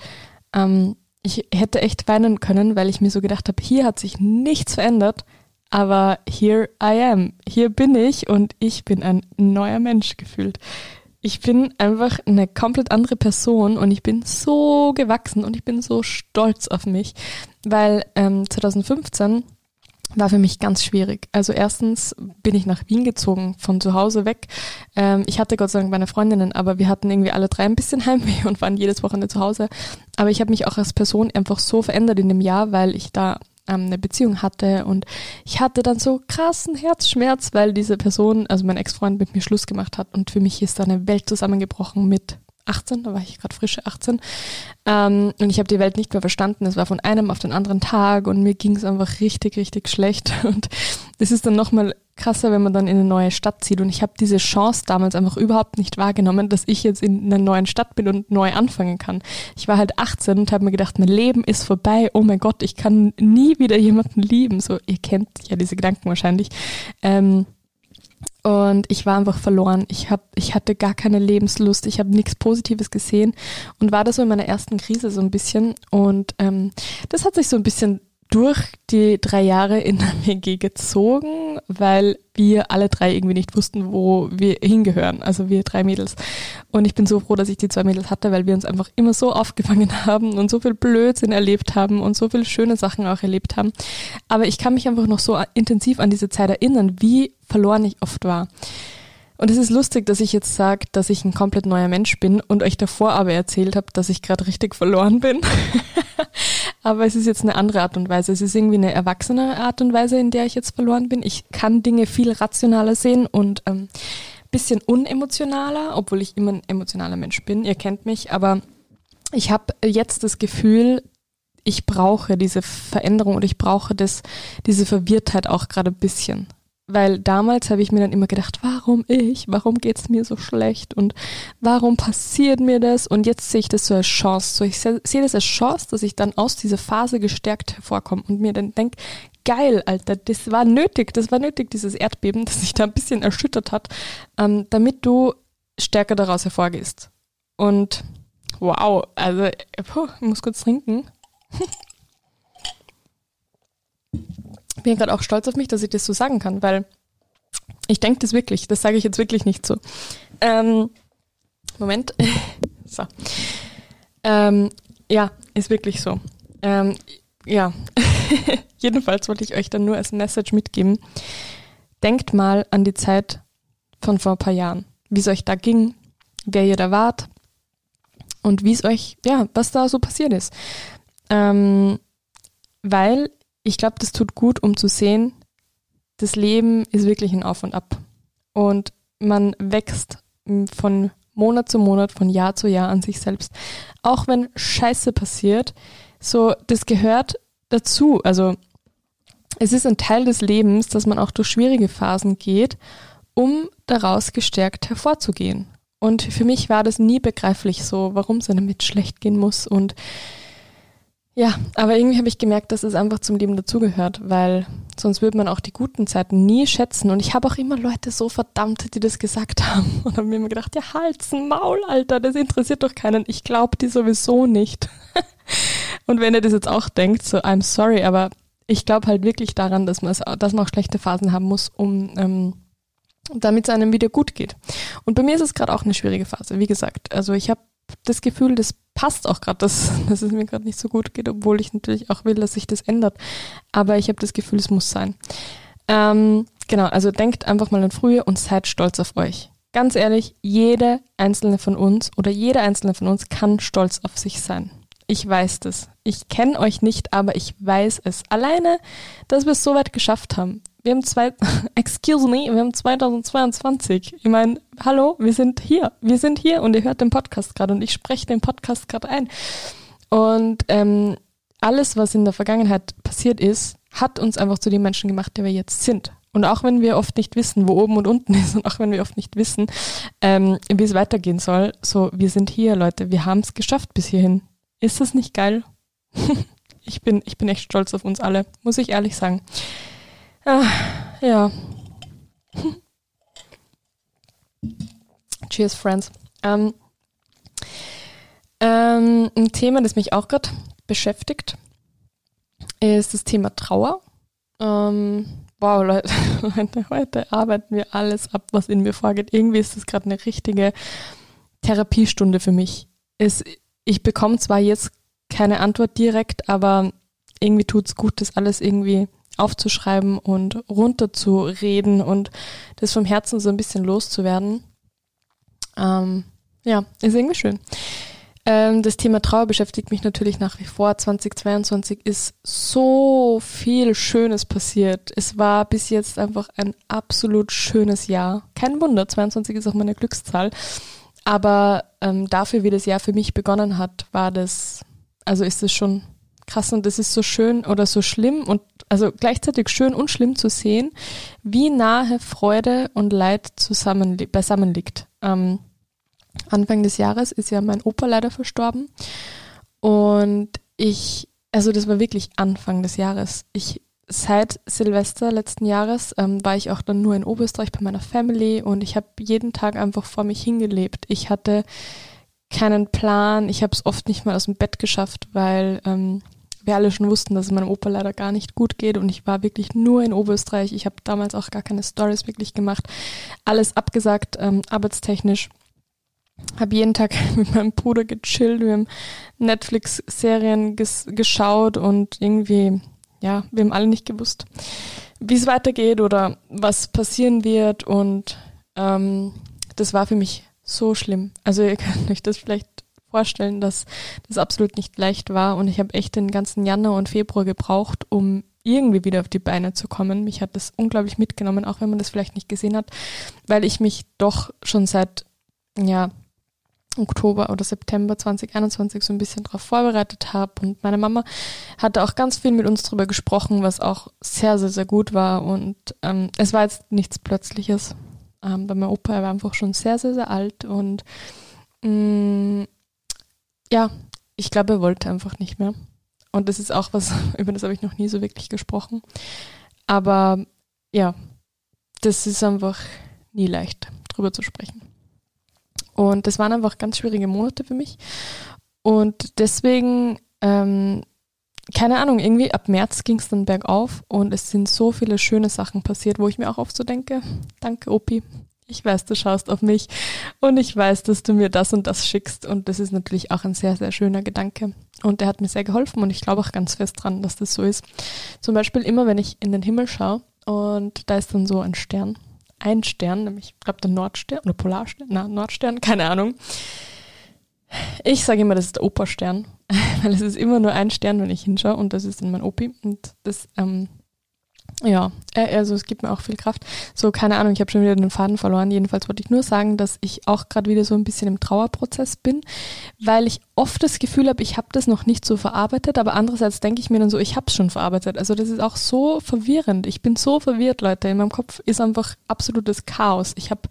ähm, ich hätte echt weinen können, weil ich mir so gedacht habe, hier hat sich nichts verändert, aber here I am. Hier bin ich und ich bin ein neuer Mensch gefühlt. Ich bin einfach eine komplett andere Person und ich bin so gewachsen und ich bin so stolz auf mich, weil ähm, 2015 war für mich ganz schwierig. Also erstens bin ich nach Wien gezogen, von zu Hause weg. Ähm, ich hatte Gott sei Dank meine Freundinnen, aber wir hatten irgendwie alle drei ein bisschen Heimweh und waren jedes Wochenende zu Hause. Aber ich habe mich auch als Person einfach so verändert in dem Jahr, weil ich da ähm, eine Beziehung hatte und ich hatte dann so krassen Herzschmerz, weil diese Person, also mein Ex-Freund mit mir Schluss gemacht hat und für mich ist da eine Welt zusammengebrochen mit 18, da war ich gerade frische 18. Ähm, und ich habe die Welt nicht mehr verstanden. Es war von einem auf den anderen Tag und mir ging es einfach richtig, richtig schlecht. Und es ist dann nochmal krasser, wenn man dann in eine neue Stadt zieht. Und ich habe diese Chance damals einfach überhaupt nicht wahrgenommen, dass ich jetzt in einer neuen Stadt bin und neu anfangen kann. Ich war halt 18 und habe mir gedacht, mein Leben ist vorbei. Oh mein Gott, ich kann nie wieder jemanden lieben. So, ihr kennt ja diese Gedanken wahrscheinlich. Ähm, und ich war einfach verloren. Ich, hab, ich hatte gar keine Lebenslust, ich habe nichts Positives gesehen und war da so in meiner ersten Krise so ein bisschen. Und ähm, das hat sich so ein bisschen durch die drei Jahre in der WG gezogen, weil wir alle drei irgendwie nicht wussten, wo wir hingehören. Also wir drei Mädels. Und ich bin so froh, dass ich die zwei Mädels hatte, weil wir uns einfach immer so aufgefangen haben und so viel Blödsinn erlebt haben und so viele schöne Sachen auch erlebt haben. Aber ich kann mich einfach noch so intensiv an diese Zeit erinnern, wie verloren ich oft war. Und es ist lustig, dass ich jetzt sage, dass ich ein komplett neuer Mensch bin und euch davor aber erzählt habe, dass ich gerade richtig verloren bin. aber es ist jetzt eine andere Art und Weise. Es ist irgendwie eine erwachsene Art und Weise, in der ich jetzt verloren bin. Ich kann Dinge viel rationaler sehen und ähm, bisschen unemotionaler, obwohl ich immer ein emotionaler Mensch bin. Ihr kennt mich, aber ich habe jetzt das Gefühl, ich brauche diese Veränderung und ich brauche das, diese Verwirrtheit auch gerade ein bisschen. Weil damals habe ich mir dann immer gedacht, warum ich, warum geht's mir so schlecht und warum passiert mir das? Und jetzt sehe ich das so als Chance. So, ich sehe seh das als Chance, dass ich dann aus dieser Phase gestärkt hervorkomme und mir dann denke, geil, Alter, das war nötig, das war nötig, dieses Erdbeben, das sich da ein bisschen erschüttert hat, ähm, damit du stärker daraus hervorgehst. Und wow, also, puh, ich muss kurz trinken. bin gerade auch stolz auf mich, dass ich das so sagen kann, weil ich denke das wirklich. Das sage ich jetzt wirklich nicht so. Ähm, Moment. so. Ähm, ja, ist wirklich so. Ähm, ja, jedenfalls wollte ich euch dann nur als Message mitgeben. Denkt mal an die Zeit von vor ein paar Jahren, wie es euch da ging, wer ihr da wart und wie es euch, ja, was da so passiert ist. Ähm, weil ich glaube, das tut gut, um zu sehen, das Leben ist wirklich ein Auf und Ab. Und man wächst von Monat zu Monat, von Jahr zu Jahr an sich selbst. Auch wenn Scheiße passiert, so, das gehört dazu. Also, es ist ein Teil des Lebens, dass man auch durch schwierige Phasen geht, um daraus gestärkt hervorzugehen. Und für mich war das nie begreiflich so, warum es damit schlecht gehen muss und ja, aber irgendwie habe ich gemerkt, dass es einfach zum Leben dazugehört, weil sonst würde man auch die guten Zeiten nie schätzen. Und ich habe auch immer Leute so verdammt, die das gesagt haben. Und habe mir immer gedacht, ja, halt's Maul, Alter, das interessiert doch keinen. Ich glaube die sowieso nicht. und wenn ihr das jetzt auch denkt, so, I'm sorry, aber ich glaube halt wirklich daran, dass man, dass man auch schlechte Phasen haben muss, um ähm, damit es einem wieder gut geht. Und bei mir ist es gerade auch eine schwierige Phase, wie gesagt. Also ich habe das Gefühl, das passt auch gerade, dass, dass es mir gerade nicht so gut geht, obwohl ich natürlich auch will, dass sich das ändert. Aber ich habe das Gefühl, es muss sein. Ähm, genau, also denkt einfach mal an früher und seid stolz auf euch. Ganz ehrlich, jede einzelne von uns oder jeder einzelne von uns kann stolz auf sich sein. Ich weiß das. Ich kenne euch nicht, aber ich weiß es. Alleine, dass wir es so weit geschafft haben wir haben zwei, excuse me, wir haben 2022. Ich meine, hallo, wir sind hier, wir sind hier und ihr hört den Podcast gerade und ich spreche den Podcast gerade ein. Und ähm, alles, was in der Vergangenheit passiert ist, hat uns einfach zu den Menschen gemacht, die wir jetzt sind. Und auch wenn wir oft nicht wissen, wo oben und unten ist und auch wenn wir oft nicht wissen, ähm, wie es weitergehen soll, so, wir sind hier, Leute, wir haben es geschafft bis hierhin. Ist das nicht geil? ich bin, ich bin echt stolz auf uns alle, muss ich ehrlich sagen. Ah, ja. Cheers, Friends. Ähm, ähm, ein Thema, das mich auch gerade beschäftigt, ist das Thema Trauer. Ähm, wow, Leute, heute arbeiten wir alles ab, was in mir vorgeht. Irgendwie ist das gerade eine richtige Therapiestunde für mich. Es, ich bekomme zwar jetzt keine Antwort direkt, aber irgendwie tut es gut, das alles irgendwie aufzuschreiben und runterzureden und das vom Herzen so ein bisschen loszuwerden. Ähm, ja, ist irgendwie schön. Ähm, das Thema Trauer beschäftigt mich natürlich nach wie vor. 2022 ist so viel Schönes passiert. Es war bis jetzt einfach ein absolut schönes Jahr. Kein Wunder, 22 ist auch meine Glückszahl. Aber ähm, dafür, wie das Jahr für mich begonnen hat, war das, also ist es schon krass und es ist so schön oder so schlimm und also gleichzeitig schön und schlimm zu sehen, wie nahe Freude und Leid zusammen, beisammen liegt. Ähm, Anfang des Jahres ist ja mein Opa leider verstorben und ich, also das war wirklich Anfang des Jahres. Ich seit Silvester letzten Jahres ähm, war ich auch dann nur in Oberösterreich bei meiner Family und ich habe jeden Tag einfach vor mich hingelebt. Ich hatte keinen Plan, ich habe es oft nicht mal aus dem Bett geschafft, weil ähm, wir alle schon wussten, dass es meinem Opa leider gar nicht gut geht und ich war wirklich nur in Oberösterreich. Ich habe damals auch gar keine Stories wirklich gemacht. Alles abgesagt, ähm, arbeitstechnisch. Habe jeden Tag mit meinem Bruder gechillt, wir haben Netflix-Serien ges geschaut und irgendwie, ja, wir haben alle nicht gewusst, wie es weitergeht oder was passieren wird und ähm, das war für mich so schlimm. Also ihr könnt euch das vielleicht vorstellen, dass das absolut nicht leicht war und ich habe echt den ganzen Januar und Februar gebraucht, um irgendwie wieder auf die Beine zu kommen. Mich hat das unglaublich mitgenommen, auch wenn man das vielleicht nicht gesehen hat, weil ich mich doch schon seit ja Oktober oder September 2021 so ein bisschen darauf vorbereitet habe. Und meine Mama hatte auch ganz viel mit uns drüber gesprochen, was auch sehr, sehr, sehr gut war. Und ähm, es war jetzt nichts Plötzliches. Ähm, weil mein Opa war einfach schon sehr, sehr, sehr alt und mh, mm, ja, ich glaube, er wollte einfach nicht mehr. Und das ist auch was, über das habe ich noch nie so wirklich gesprochen. Aber ja, das ist einfach nie leicht, drüber zu sprechen. Und das waren einfach ganz schwierige Monate für mich. Und deswegen, ähm, keine Ahnung, irgendwie ab März ging es dann bergauf und es sind so viele schöne Sachen passiert, wo ich mir auch oft so denke, danke Opi, ich weiß, du schaust auf mich und ich weiß, dass du mir das und das schickst. Und das ist natürlich auch ein sehr, sehr schöner Gedanke. Und der hat mir sehr geholfen und ich glaube auch ganz fest dran, dass das so ist. Zum Beispiel immer, wenn ich in den Himmel schaue und da ist dann so ein Stern, ein Stern, nämlich, ich glaube, der Nordstern oder Polarstern, na, Nordstern, keine Ahnung. Ich sage immer, das ist der Operstern, weil es ist immer nur ein Stern, wenn ich hinschaue und das ist dann mein Opi und das ähm, ja, äh, also es gibt mir auch viel Kraft. So, keine Ahnung, ich habe schon wieder den Faden verloren. Jedenfalls wollte ich nur sagen, dass ich auch gerade wieder so ein bisschen im Trauerprozess bin, weil ich oft das Gefühl habe, ich habe das noch nicht so verarbeitet, aber andererseits denke ich mir dann so, ich habe es schon verarbeitet. Also das ist auch so verwirrend. Ich bin so verwirrt, Leute. In meinem Kopf ist einfach absolutes Chaos. Ich habe,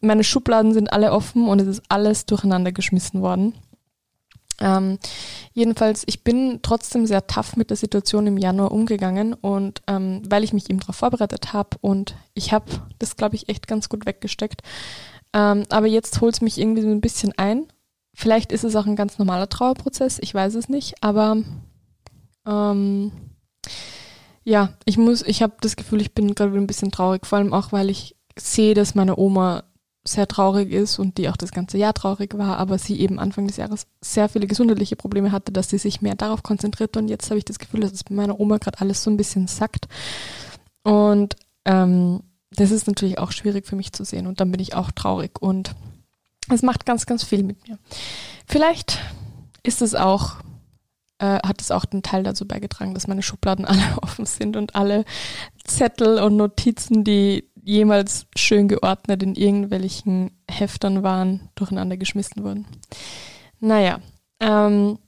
meine Schubladen sind alle offen und es ist alles durcheinander geschmissen worden. Ähm, jedenfalls, ich bin trotzdem sehr tough mit der Situation im Januar umgegangen und ähm, weil ich mich eben darauf vorbereitet habe und ich habe das, glaube ich, echt ganz gut weggesteckt. Ähm, aber jetzt holt es mich irgendwie so ein bisschen ein. Vielleicht ist es auch ein ganz normaler Trauerprozess, ich weiß es nicht, aber ähm, ja, ich muss, ich habe das Gefühl, ich bin gerade ein bisschen traurig, vor allem auch, weil ich sehe, dass meine Oma sehr traurig ist und die auch das ganze Jahr traurig war, aber sie eben Anfang des Jahres sehr viele gesundheitliche Probleme hatte, dass sie sich mehr darauf konzentriert. Und jetzt habe ich das Gefühl, dass es bei meiner Oma gerade alles so ein bisschen sackt. Und ähm, das ist natürlich auch schwierig für mich zu sehen. Und dann bin ich auch traurig. Und es macht ganz, ganz viel mit mir. Vielleicht ist es auch äh, hat es auch den Teil dazu beigetragen, dass meine Schubladen alle offen sind und alle Zettel und Notizen, die jemals schön geordnet in irgendwelchen Heftern waren, durcheinander geschmissen wurden. Naja, ähm,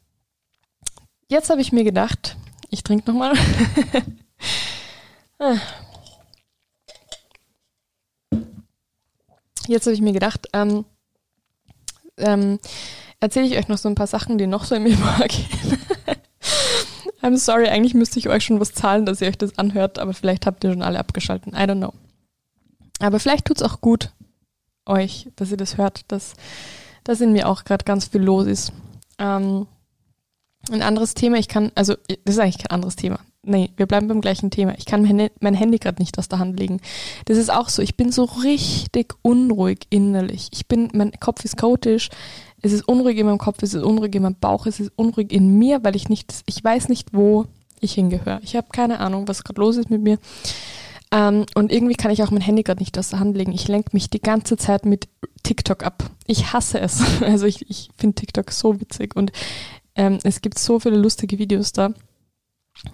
jetzt habe ich mir gedacht, ich trinke nochmal. Ah. jetzt habe ich mir gedacht, ähm, ähm, erzähle ich euch noch so ein paar Sachen, die noch so in mir vorgehen. I'm sorry, eigentlich müsste ich euch schon was zahlen, dass ihr euch das anhört, aber vielleicht habt ihr schon alle abgeschalten. I don't know. Aber vielleicht tut's auch gut euch, dass ihr das hört, dass, dass in mir auch gerade ganz viel los ist. Ähm, ein anderes Thema, ich kann, also das ist eigentlich kein anderes Thema. Nee, wir bleiben beim gleichen Thema. Ich kann mein, mein Handy gerade nicht aus der Hand legen. Das ist auch so. Ich bin so richtig unruhig innerlich. Ich bin, mein Kopf ist chaotisch. Es ist unruhig in meinem Kopf, es ist unruhig in meinem Bauch, es ist unruhig in mir, weil ich nicht, ich weiß nicht, wo ich hingehöre. Ich habe keine Ahnung, was gerade los ist mit mir. Ähm, und irgendwie kann ich auch mein Handy gerade nicht aus der Hand legen. Ich lenke mich die ganze Zeit mit TikTok ab. Ich hasse es. Also ich, ich finde TikTok so witzig und ähm, es gibt so viele lustige Videos da.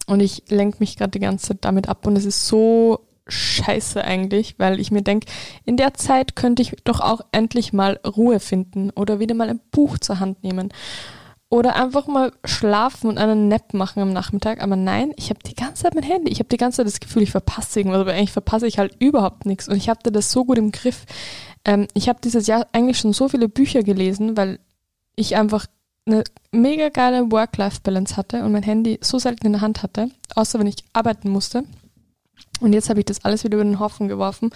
Und ich lenke mich gerade die ganze Zeit damit ab und es ist so scheiße eigentlich, weil ich mir denke, in der Zeit könnte ich doch auch endlich mal Ruhe finden oder wieder mal ein Buch zur Hand nehmen. Oder einfach mal schlafen und einen Nap machen am Nachmittag. Aber nein, ich habe die ganze Zeit mein Handy. Ich habe die ganze Zeit das Gefühl, ich verpasse irgendwas, aber eigentlich verpasse ich halt überhaupt nichts. Und ich hatte das so gut im Griff. Ähm, ich habe dieses Jahr eigentlich schon so viele Bücher gelesen, weil ich einfach eine mega geile Work-Life-Balance hatte und mein Handy so selten in der Hand hatte, außer wenn ich arbeiten musste. Und jetzt habe ich das alles wieder über den Haufen geworfen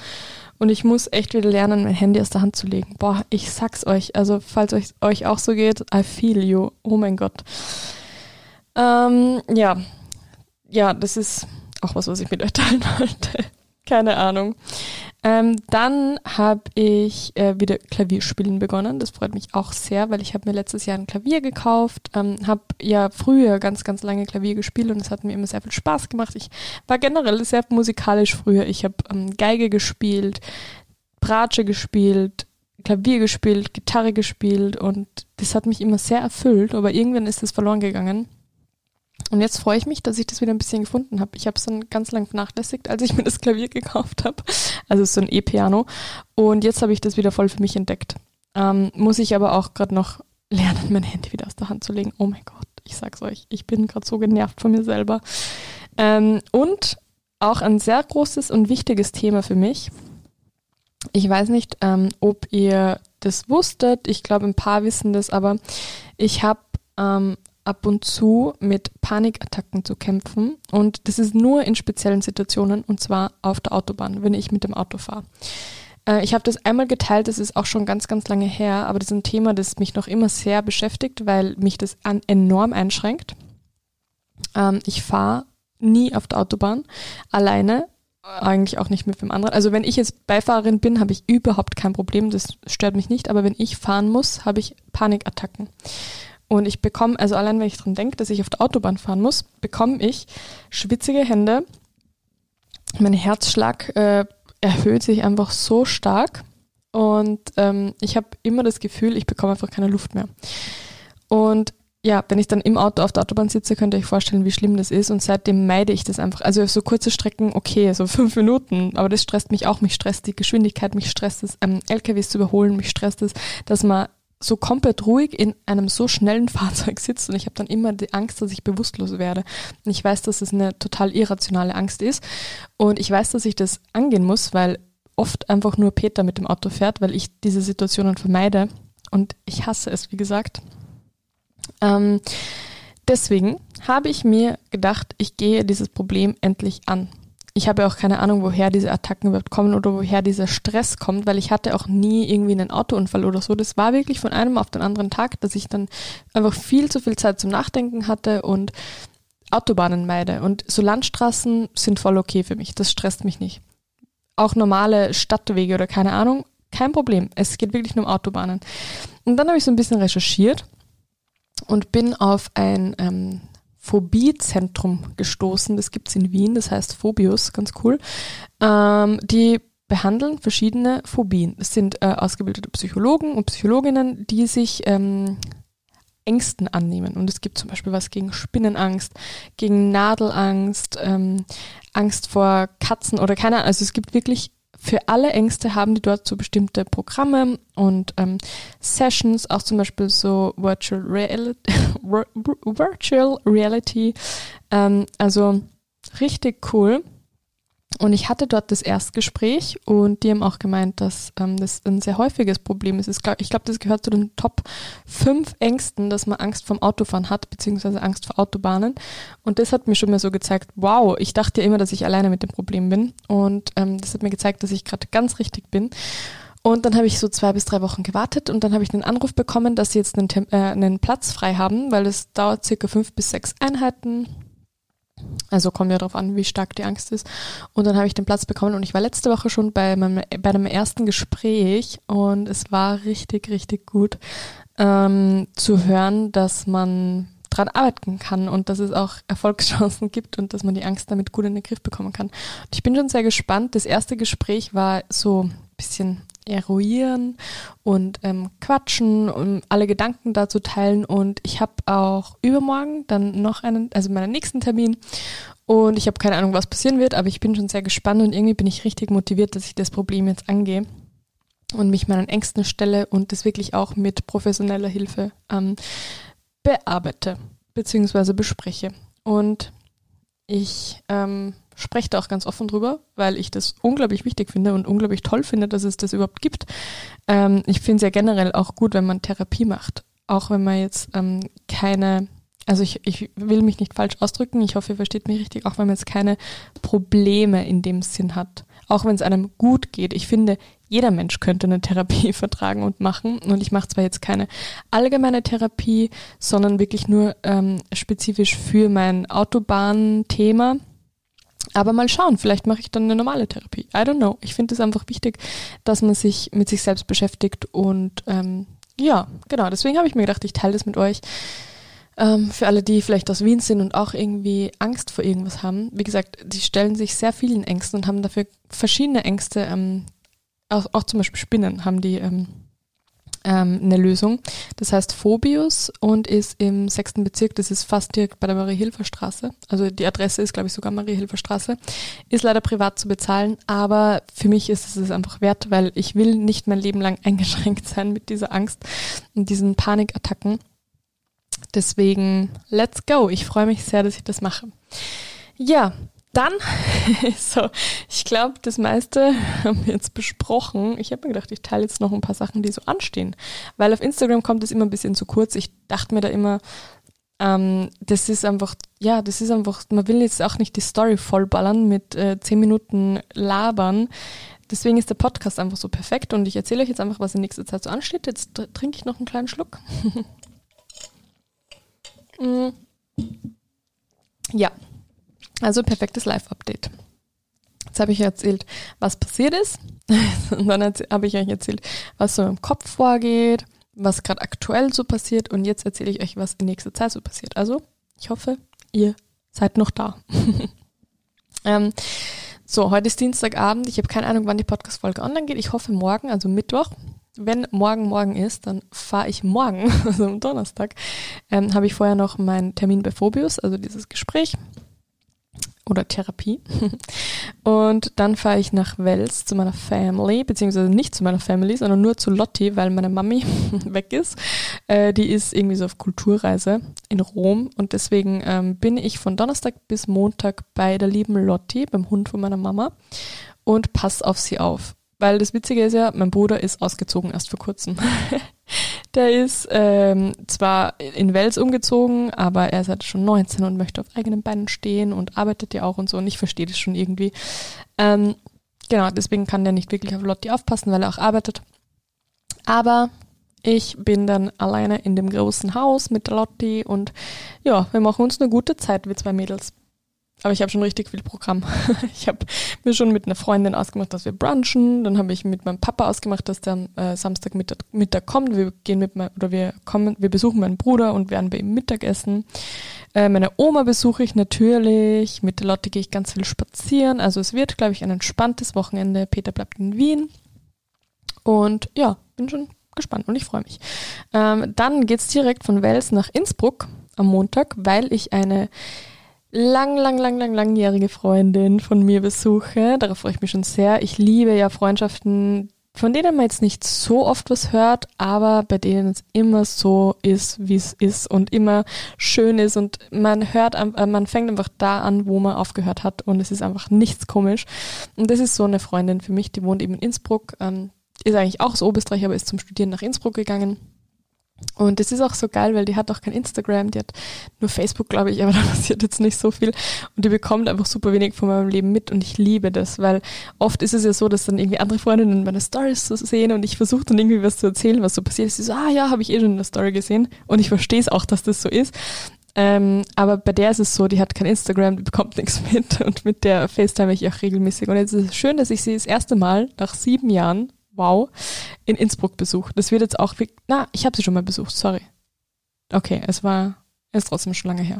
und ich muss echt wieder lernen, mein Handy aus der Hand zu legen. Boah, ich sag's euch. Also, falls euch, euch auch so geht, I feel you. Oh mein Gott. Ähm, ja. Ja, das ist auch was, was ich mit euch teilen wollte. Keine Ahnung. Ähm, dann habe ich äh, wieder Klavierspielen begonnen. Das freut mich auch sehr, weil ich habe mir letztes Jahr ein Klavier gekauft, ähm, habe ja früher ganz, ganz lange Klavier gespielt und es hat mir immer sehr viel Spaß gemacht. Ich war generell sehr musikalisch früher. Ich habe ähm, Geige gespielt, Bratsche gespielt, Klavier gespielt, Gitarre gespielt und das hat mich immer sehr erfüllt, aber irgendwann ist das verloren gegangen. Und jetzt freue ich mich, dass ich das wieder ein bisschen gefunden habe. Ich habe es dann ganz lang vernachlässigt, als ich mir das Klavier gekauft habe. Also so ein E-Piano. Und jetzt habe ich das wieder voll für mich entdeckt. Ähm, muss ich aber auch gerade noch lernen, mein Handy wieder aus der Hand zu legen. Oh mein Gott, ich sag's euch, ich bin gerade so genervt von mir selber. Ähm, und auch ein sehr großes und wichtiges Thema für mich. Ich weiß nicht, ähm, ob ihr das wusstet. Ich glaube, ein paar wissen das, aber ich habe ähm, ab und zu mit Panikattacken zu kämpfen. Und das ist nur in speziellen Situationen, und zwar auf der Autobahn, wenn ich mit dem Auto fahre. Äh, ich habe das einmal geteilt, das ist auch schon ganz, ganz lange her, aber das ist ein Thema, das mich noch immer sehr beschäftigt, weil mich das an, enorm einschränkt. Ähm, ich fahre nie auf der Autobahn alleine, eigentlich auch nicht mit dem anderen. Also wenn ich jetzt Beifahrerin bin, habe ich überhaupt kein Problem, das stört mich nicht, aber wenn ich fahren muss, habe ich Panikattacken. Und ich bekomme, also allein wenn ich dran denke, dass ich auf der Autobahn fahren muss, bekomme ich schwitzige Hände. Mein Herzschlag äh, erhöht sich einfach so stark. Und ähm, ich habe immer das Gefühl, ich bekomme einfach keine Luft mehr. Und ja, wenn ich dann im Auto auf der Autobahn sitze, könnt ihr euch vorstellen, wie schlimm das ist. Und seitdem meide ich das einfach. Also so kurze Strecken, okay, so fünf Minuten, aber das stresst mich auch. Mich stresst die Geschwindigkeit, mich stresst es, ähm, LKWs zu überholen, mich stresst es, dass man so komplett ruhig in einem so schnellen Fahrzeug sitzt und ich habe dann immer die Angst, dass ich bewusstlos werde. Und ich weiß, dass es eine total irrationale Angst ist und ich weiß, dass ich das angehen muss, weil oft einfach nur Peter mit dem Auto fährt, weil ich diese Situationen vermeide und ich hasse es, wie gesagt. Ähm, deswegen habe ich mir gedacht, ich gehe dieses Problem endlich an. Ich habe auch keine Ahnung, woher diese Attacken überhaupt kommen oder woher dieser Stress kommt, weil ich hatte auch nie irgendwie einen Autounfall oder so. Das war wirklich von einem auf den anderen Tag, dass ich dann einfach viel zu viel Zeit zum Nachdenken hatte und Autobahnen meide. Und so Landstraßen sind voll okay für mich. Das stresst mich nicht. Auch normale Stadtwege oder keine Ahnung, kein Problem. Es geht wirklich nur um Autobahnen. Und dann habe ich so ein bisschen recherchiert und bin auf ein ähm, Phobie-Zentrum gestoßen. Das gibt's in Wien, das heißt Phobius, ganz cool. Ähm, die behandeln verschiedene Phobien. Es sind äh, ausgebildete Psychologen und Psychologinnen, die sich ähm, Ängsten annehmen. Und es gibt zum Beispiel was gegen Spinnenangst, gegen Nadelangst, ähm, Angst vor Katzen oder keine Ahnung. Also es gibt wirklich für alle Ängste haben die dort so bestimmte Programme und ähm, Sessions, auch zum Beispiel so Virtual Reality, Virtual Reality ähm, also richtig cool. Und ich hatte dort das Erstgespräch und die haben auch gemeint, dass ähm, das ein sehr häufiges Problem ist. Ich glaube, das gehört zu den Top 5 Ängsten, dass man Angst vom Autofahren hat, beziehungsweise Angst vor Autobahnen. Und das hat mir schon mal so gezeigt, wow, ich dachte ja immer, dass ich alleine mit dem Problem bin. Und ähm, das hat mir gezeigt, dass ich gerade ganz richtig bin. Und dann habe ich so zwei bis drei Wochen gewartet und dann habe ich einen Anruf bekommen, dass sie jetzt einen, äh, einen Platz frei haben, weil es dauert circa fünf bis sechs Einheiten also kommt ja darauf an, wie stark die Angst ist. Und dann habe ich den Platz bekommen und ich war letzte Woche schon bei meinem, bei einem ersten Gespräch und es war richtig, richtig gut ähm, zu hören, dass man dran arbeiten kann und dass es auch Erfolgschancen gibt und dass man die Angst damit gut in den Griff bekommen kann. Und ich bin schon sehr gespannt. Das erste Gespräch war so ein bisschen eruieren und ähm, quatschen, um alle Gedanken dazu teilen. Und ich habe auch übermorgen dann noch einen, also meinen nächsten Termin. Und ich habe keine Ahnung, was passieren wird, aber ich bin schon sehr gespannt und irgendwie bin ich richtig motiviert, dass ich das Problem jetzt angehe und mich meinen Ängsten stelle und das wirklich auch mit professioneller Hilfe ähm, bearbeite bzw. bespreche. Und ich ähm, spreche da auch ganz offen drüber, weil ich das unglaublich wichtig finde und unglaublich toll finde, dass es das überhaupt gibt. Ähm, ich finde es ja generell auch gut, wenn man Therapie macht. Auch wenn man jetzt ähm, keine, also ich, ich will mich nicht falsch ausdrücken, ich hoffe, ihr versteht mich richtig, auch wenn man jetzt keine Probleme in dem Sinn hat. Auch wenn es einem gut geht. Ich finde, jeder Mensch könnte eine Therapie vertragen und machen. Und ich mache zwar jetzt keine allgemeine Therapie, sondern wirklich nur ähm, spezifisch für mein Autobahnthema. Aber mal schauen, vielleicht mache ich dann eine normale Therapie. I don't know. Ich finde es einfach wichtig, dass man sich mit sich selbst beschäftigt und ähm, ja, genau. Deswegen habe ich mir gedacht, ich teile das mit euch. Ähm, für alle, die vielleicht aus Wien sind und auch irgendwie Angst vor irgendwas haben. Wie gesagt, die stellen sich sehr vielen Ängsten und haben dafür verschiedene Ängste. Ähm, auch, auch zum Beispiel Spinnen haben die ähm, ähm, eine Lösung. Das heißt Phobius und ist im sechsten Bezirk, das ist fast direkt bei der Marie-Hilfer-Straße. Also die Adresse ist, glaube ich, sogar Marie-Hilfer-Straße. Ist leider privat zu bezahlen, aber für mich ist es es einfach wert, weil ich will nicht mein Leben lang eingeschränkt sein mit dieser Angst und diesen Panikattacken. Deswegen, let's go. Ich freue mich sehr, dass ich das mache. Ja, dann, so, ich glaube, das meiste haben wir jetzt besprochen. Ich habe mir gedacht, ich teile jetzt noch ein paar Sachen, die so anstehen. Weil auf Instagram kommt es immer ein bisschen zu kurz. Ich dachte mir da immer, ähm, das ist einfach, ja, das ist einfach, man will jetzt auch nicht die Story vollballern mit äh, zehn Minuten labern. Deswegen ist der Podcast einfach so perfekt und ich erzähle euch jetzt einfach, was in nächster Zeit so ansteht. Jetzt trinke ich noch einen kleinen Schluck. mm. Ja, also perfektes Live-Update. Jetzt habe ich erzählt, was passiert ist. Und dann habe ich euch erzählt, was so im Kopf vorgeht, was gerade aktuell so passiert. Und jetzt erzähle ich euch, was in nächster Zeit so passiert. Also, ich hoffe, ihr seid noch da. ähm, so, heute ist Dienstagabend. Ich habe keine Ahnung, wann die Podcast-Folge online geht. Ich hoffe morgen, also Mittwoch. Wenn morgen morgen ist, dann fahre ich morgen, also am Donnerstag, ähm, habe ich vorher noch meinen Termin bei Phobius, also dieses Gespräch oder Therapie. Und dann fahre ich nach Wels zu meiner Family, beziehungsweise nicht zu meiner Family, sondern nur zu Lotti, weil meine Mami weg ist. Äh, die ist irgendwie so auf Kulturreise in Rom und deswegen ähm, bin ich von Donnerstag bis Montag bei der lieben Lotti, beim Hund von meiner Mama und pass auf sie auf. Weil das Witzige ist ja, mein Bruder ist ausgezogen erst vor kurzem. Der ist ähm, zwar in Wels umgezogen, aber er ist halt schon 19 und möchte auf eigenen Beinen stehen und arbeitet ja auch und so und ich verstehe das schon irgendwie. Ähm, genau, deswegen kann der nicht wirklich auf Lotti aufpassen, weil er auch arbeitet. Aber ich bin dann alleine in dem großen Haus mit Lotti und ja, wir machen uns eine gute Zeit, wir zwei Mädels. Aber ich habe schon richtig viel Programm. Ich habe mir schon mit einer Freundin ausgemacht, dass wir brunchen. Dann habe ich mit meinem Papa ausgemacht, dass der äh, Samstag Mittag, Mittag kommt. Wir gehen mit mein, oder wir kommen, wir besuchen meinen Bruder und werden bei ihm Mittagessen. Äh, meine Oma besuche ich natürlich. Mit der Lotte gehe ich ganz viel spazieren. Also es wird, glaube ich, ein entspanntes Wochenende. Peter bleibt in Wien. Und ja, bin schon gespannt und ich freue mich. Ähm, dann geht's direkt von Wels nach Innsbruck am Montag, weil ich eine lang, lang, lang, lang, langjährige Freundin von mir besuche. Darauf freue ich mich schon sehr. Ich liebe ja Freundschaften, von denen man jetzt nicht so oft was hört, aber bei denen es immer so ist, wie es ist und immer schön ist und man hört, äh, man fängt einfach da an, wo man aufgehört hat und es ist einfach nichts komisch. Und das ist so eine Freundin für mich, die wohnt eben in Innsbruck, ähm, ist eigentlich auch aus Oberösterreich, aber ist zum Studieren nach Innsbruck gegangen und das ist auch so geil, weil die hat auch kein Instagram, die hat nur Facebook, glaube ich, aber da passiert jetzt nicht so viel. Und die bekommt einfach super wenig von meinem Leben mit und ich liebe das, weil oft ist es ja so, dass dann irgendwie andere Freundinnen meine Stories so sehen und ich versuche dann irgendwie was zu erzählen, was so passiert ist. Sie so, ah ja, habe ich eh schon in der Story gesehen und ich verstehe es auch, dass das so ist. Ähm, aber bei der ist es so, die hat kein Instagram, die bekommt nichts mit und mit der FaceTime ich auch regelmäßig. Und jetzt ist es schön, dass ich sie das erste Mal nach sieben Jahren wow, in Innsbruck besucht. Das wird jetzt auch, na, ich habe sie schon mal besucht, sorry. Okay, es war, ist trotzdem schon lange her.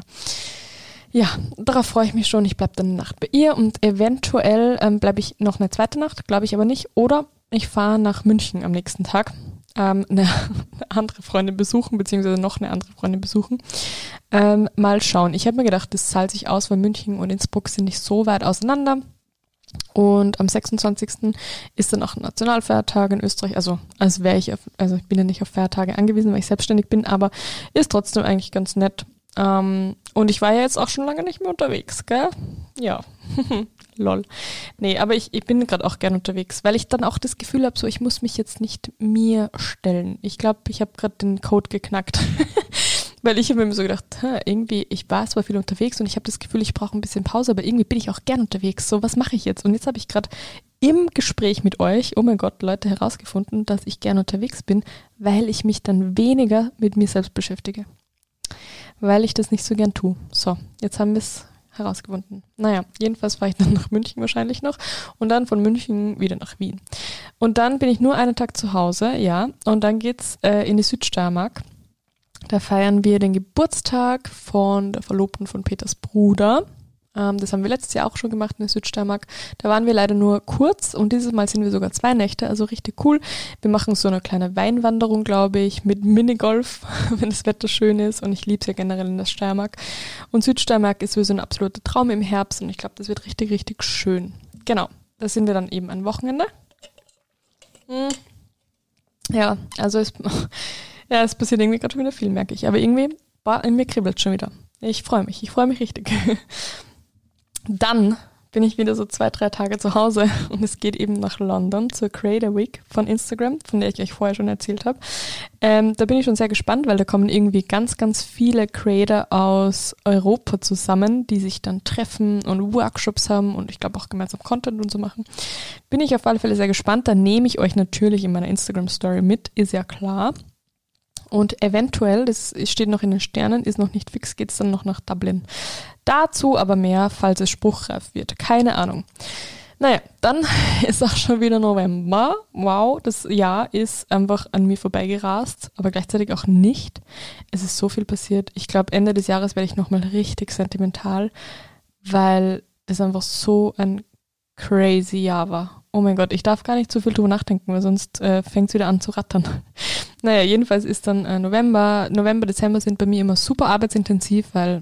Ja, darauf freue ich mich schon. Ich bleibe dann eine Nacht bei ihr und eventuell ähm, bleibe ich noch eine zweite Nacht, glaube ich aber nicht. Oder ich fahre nach München am nächsten Tag. Ähm, eine, andere Freundin besuchen, beziehungsweise noch eine andere Freundin besuchen. Ähm, mal schauen. Ich habe mir gedacht, das zahlt sich aus, weil München und Innsbruck sind nicht so weit auseinander. Und am 26. ist dann auch ein Nationalfeiertag in Österreich. Also, als wäre ich auf, also ich bin ja nicht auf Feiertage angewiesen, weil ich selbstständig bin, aber ist trotzdem eigentlich ganz nett. Ähm, und ich war ja jetzt auch schon lange nicht mehr unterwegs, gell? Ja. Lol. Nee, aber ich, ich bin gerade auch gern unterwegs, weil ich dann auch das Gefühl habe, so ich muss mich jetzt nicht mir stellen. Ich glaube, ich habe gerade den Code geknackt. Weil ich habe mir so gedacht, irgendwie, ich war zwar viel unterwegs und ich habe das Gefühl, ich brauche ein bisschen Pause, aber irgendwie bin ich auch gern unterwegs. So, was mache ich jetzt? Und jetzt habe ich gerade im Gespräch mit euch, oh mein Gott, Leute, herausgefunden, dass ich gern unterwegs bin, weil ich mich dann weniger mit mir selbst beschäftige. Weil ich das nicht so gern tue. So, jetzt haben wir es herausgefunden. Naja, jedenfalls fahre ich dann nach München wahrscheinlich noch und dann von München wieder nach Wien. Und dann bin ich nur einen Tag zu Hause, ja, und dann geht's äh, in die Südsteiermark da feiern wir den Geburtstag von der Verlobten von Peters Bruder. Ähm, das haben wir letztes Jahr auch schon gemacht in der Südsteiermark. Da waren wir leider nur kurz und dieses Mal sind wir sogar zwei Nächte, also richtig cool. Wir machen so eine kleine Weinwanderung, glaube ich, mit Minigolf, wenn das Wetter schön ist und ich liebe es ja generell in der Steiermark. Und Südsteiermark ist so ein absoluter Traum im Herbst und ich glaube, das wird richtig, richtig schön. Genau, da sind wir dann eben ein Wochenende. Hm. Ja, also es, ja, es passiert irgendwie gerade schon wieder viel, merke ich. Aber irgendwie, boah, in mir kribbelt schon wieder. Ich freue mich, ich freue mich richtig. Dann bin ich wieder so zwei, drei Tage zu Hause und es geht eben nach London zur Creator Week von Instagram, von der ich euch vorher schon erzählt habe. Ähm, da bin ich schon sehr gespannt, weil da kommen irgendwie ganz, ganz viele Creator aus Europa zusammen, die sich dann treffen und Workshops haben und ich glaube auch gemeinsam Content und so machen. Bin ich auf alle Fälle sehr gespannt. Da nehme ich euch natürlich in meiner Instagram Story mit, ist ja klar. Und eventuell, das steht noch in den Sternen, ist noch nicht fix, geht es dann noch nach Dublin. Dazu aber mehr, falls es spruchreif wird. Keine Ahnung. Naja, dann ist auch schon wieder November. Wow, das Jahr ist einfach an mir vorbeigerast, aber gleichzeitig auch nicht. Es ist so viel passiert. Ich glaube, Ende des Jahres werde ich nochmal richtig sentimental, weil das einfach so ein crazy Jahr war. Oh mein Gott, ich darf gar nicht zu viel drüber nachdenken, weil sonst äh, fängt es wieder an zu rattern. naja, jedenfalls ist dann äh, November, November, Dezember sind bei mir immer super arbeitsintensiv, weil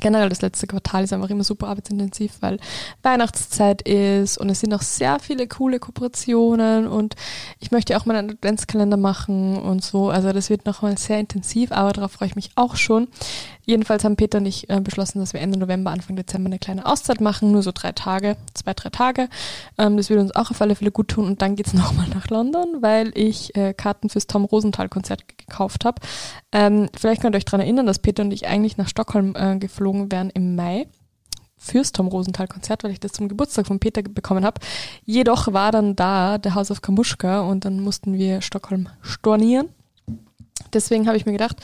generell das letzte Quartal ist einfach immer super arbeitsintensiv, weil Weihnachtszeit ist und es sind auch sehr viele coole Kooperationen und ich möchte auch meinen Adventskalender machen und so. Also das wird nochmal sehr intensiv, aber darauf freue ich mich auch schon. Jedenfalls haben Peter und ich äh, beschlossen, dass wir Ende November, Anfang Dezember eine kleine Auszeit machen, nur so drei Tage, zwei, drei Tage. Ähm, das würde uns auch auf alle Fälle gut tun und dann geht's nochmal nach London, weil ich äh, Karten fürs Tom Rosenthal Konzert gekauft habe. Ähm, vielleicht könnt ihr euch daran erinnern, dass Peter und ich eigentlich nach Stockholm äh, geflogen wären im Mai fürs Tom Rosenthal Konzert, weil ich das zum Geburtstag von Peter bekommen habe. Jedoch war dann da der House of Kamuschka und dann mussten wir Stockholm stornieren. Deswegen habe ich mir gedacht,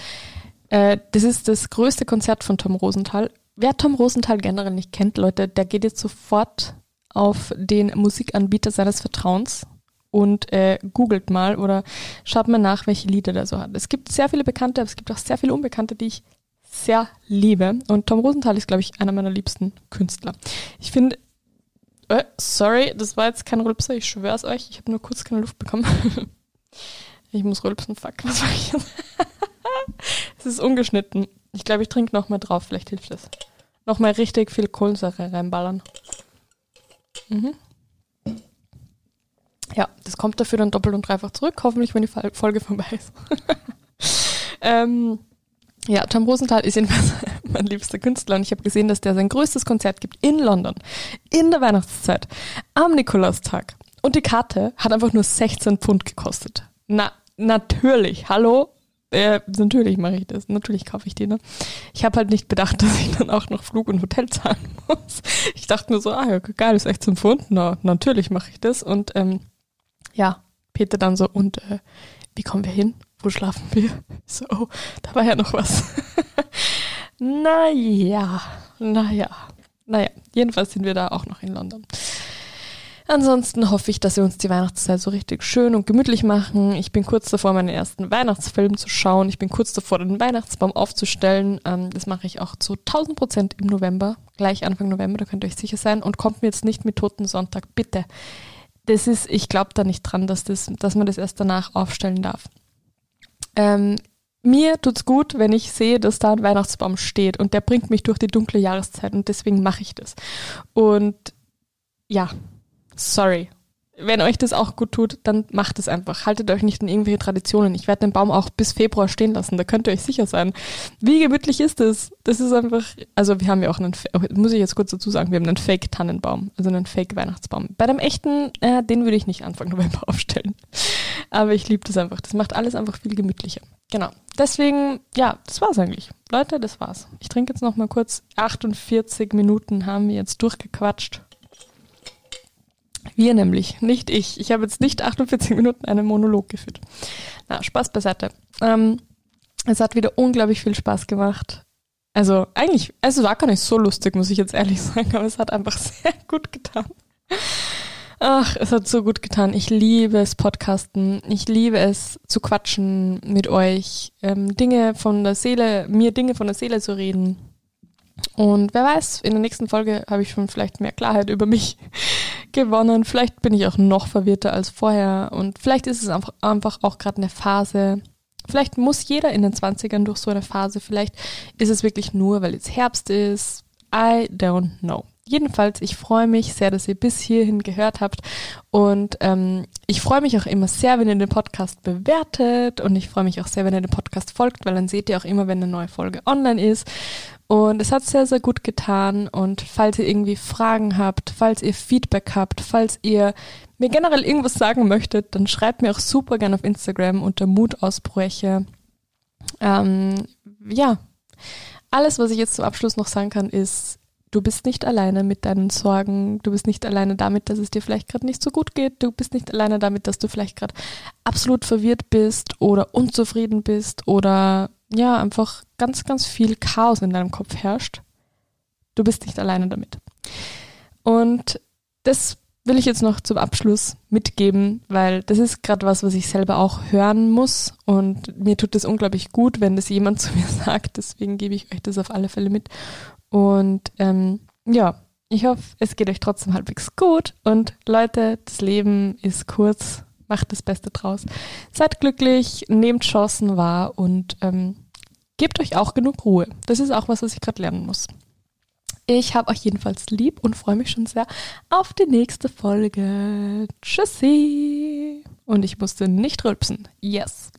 äh, das ist das größte Konzert von Tom Rosenthal. Wer Tom Rosenthal generell nicht kennt, Leute, der geht jetzt sofort auf den Musikanbieter seines Vertrauens und äh, googelt mal oder schaut mal nach, welche Lieder der so hat. Es gibt sehr viele bekannte, aber es gibt auch sehr viele unbekannte, die ich sehr liebe. Und Tom Rosenthal ist, glaube ich, einer meiner liebsten Künstler. Ich finde, äh, sorry, das war jetzt kein Rülpser, ich schwör's euch, ich habe nur kurz keine Luft bekommen. ich muss rülpsen, fuck, was war ich jetzt? es ist ungeschnitten. Ich glaube, ich trinke noch mal drauf, vielleicht hilft das. Noch mal richtig viel Kohlensäure reinballern. Mhm. Ja, das kommt dafür dann doppelt und dreifach zurück, hoffentlich, wenn die Folge vorbei ist. ähm, ja, Tom Rosenthal ist jedenfalls mein liebster Künstler und ich habe gesehen, dass der sein größtes Konzert gibt in London, in der Weihnachtszeit, am Nikolaustag. Und die Karte hat einfach nur 16 Pfund gekostet. Na, natürlich, hallo? Äh, natürlich mache ich das, natürlich kaufe ich die. Ne? Ich habe halt nicht bedacht, dass ich dann auch noch Flug und Hotel zahlen muss. Ich dachte nur so, ah ja, geil, ist 16 Pfund, na, natürlich mache ich das. Und ähm, ja, Peter dann so, und äh, wie kommen wir hin? Wo schlafen wir? So, oh, da war ja noch was. naja, naja, naja, jedenfalls sind wir da auch noch in London. Ansonsten hoffe ich, dass wir uns die Weihnachtszeit so richtig schön und gemütlich machen. Ich bin kurz davor, meinen ersten Weihnachtsfilm zu schauen. Ich bin kurz davor, den Weihnachtsbaum aufzustellen. Ähm, das mache ich auch zu 1000 Prozent im November, gleich Anfang November, da könnt ihr euch sicher sein. Und kommt mir jetzt nicht mit Toten Sonntag, bitte das ist, ich glaube da nicht dran, dass, das, dass man das erst danach aufstellen darf. Ähm, mir tut's gut, wenn ich sehe, dass da ein Weihnachtsbaum steht und der bringt mich durch die dunkle Jahreszeit und deswegen mache ich das. Und ja, sorry, wenn euch das auch gut tut, dann macht es einfach. Haltet euch nicht in irgendwelche Traditionen. Ich werde den Baum auch bis Februar stehen lassen, da könnt ihr euch sicher sein. Wie gemütlich ist das? Das ist einfach, also wir haben ja auch einen, muss ich jetzt kurz dazu sagen, wir haben einen Fake-Tannenbaum, also einen Fake-Weihnachtsbaum. Bei dem echten, äh, den würde ich nicht Anfang November aufstellen. Aber ich liebe das einfach. Das macht alles einfach viel gemütlicher. Genau. Deswegen, ja, das war's eigentlich. Leute, das war's. Ich trinke jetzt noch mal kurz. 48 Minuten haben wir jetzt durchgequatscht. Wir nämlich, nicht ich. Ich habe jetzt nicht 48 Minuten einen Monolog geführt. Na, Spaß beiseite. Ähm, es hat wieder unglaublich viel Spaß gemacht. Also eigentlich, es war gar nicht so lustig, muss ich jetzt ehrlich sagen, aber es hat einfach sehr gut getan. Ach, es hat so gut getan. Ich liebe es Podcasten. Ich liebe es zu quatschen mit euch, ähm, Dinge von der Seele, mir Dinge von der Seele zu reden. Und wer weiß, in der nächsten Folge habe ich schon vielleicht mehr Klarheit über mich gewonnen. Vielleicht bin ich auch noch verwirrter als vorher. Und vielleicht ist es einfach, einfach auch gerade eine Phase. Vielleicht muss jeder in den 20ern durch so eine Phase. Vielleicht ist es wirklich nur, weil jetzt Herbst ist. I don't know. Jedenfalls, ich freue mich sehr, dass ihr bis hierhin gehört habt. Und ähm, ich freue mich auch immer sehr, wenn ihr den Podcast bewertet. Und ich freue mich auch sehr, wenn ihr den Podcast folgt, weil dann seht ihr auch immer, wenn eine neue Folge online ist. Und es hat sehr, sehr gut getan. Und falls ihr irgendwie Fragen habt, falls ihr Feedback habt, falls ihr mir generell irgendwas sagen möchtet, dann schreibt mir auch super gerne auf Instagram unter Mutausbrüche. Ähm, ja, alles, was ich jetzt zum Abschluss noch sagen kann, ist, du bist nicht alleine mit deinen Sorgen, du bist nicht alleine damit, dass es dir vielleicht gerade nicht so gut geht, du bist nicht alleine damit, dass du vielleicht gerade absolut verwirrt bist oder unzufrieden bist oder ja, einfach ganz, ganz viel Chaos in deinem Kopf herrscht. Du bist nicht alleine damit. Und das will ich jetzt noch zum Abschluss mitgeben, weil das ist gerade was, was ich selber auch hören muss und mir tut es unglaublich gut, wenn das jemand zu mir sagt. Deswegen gebe ich euch das auf alle Fälle mit. Und ähm, ja, ich hoffe, es geht euch trotzdem halbwegs gut. Und Leute, das Leben ist kurz, macht das Beste draus. Seid glücklich, nehmt Chancen wahr und ähm, gebt euch auch genug Ruhe. Das ist auch was, was ich gerade lernen muss. Ich habe euch jedenfalls lieb und freue mich schon sehr auf die nächste Folge. Tschüssi! Und ich musste nicht rülpsen. Yes!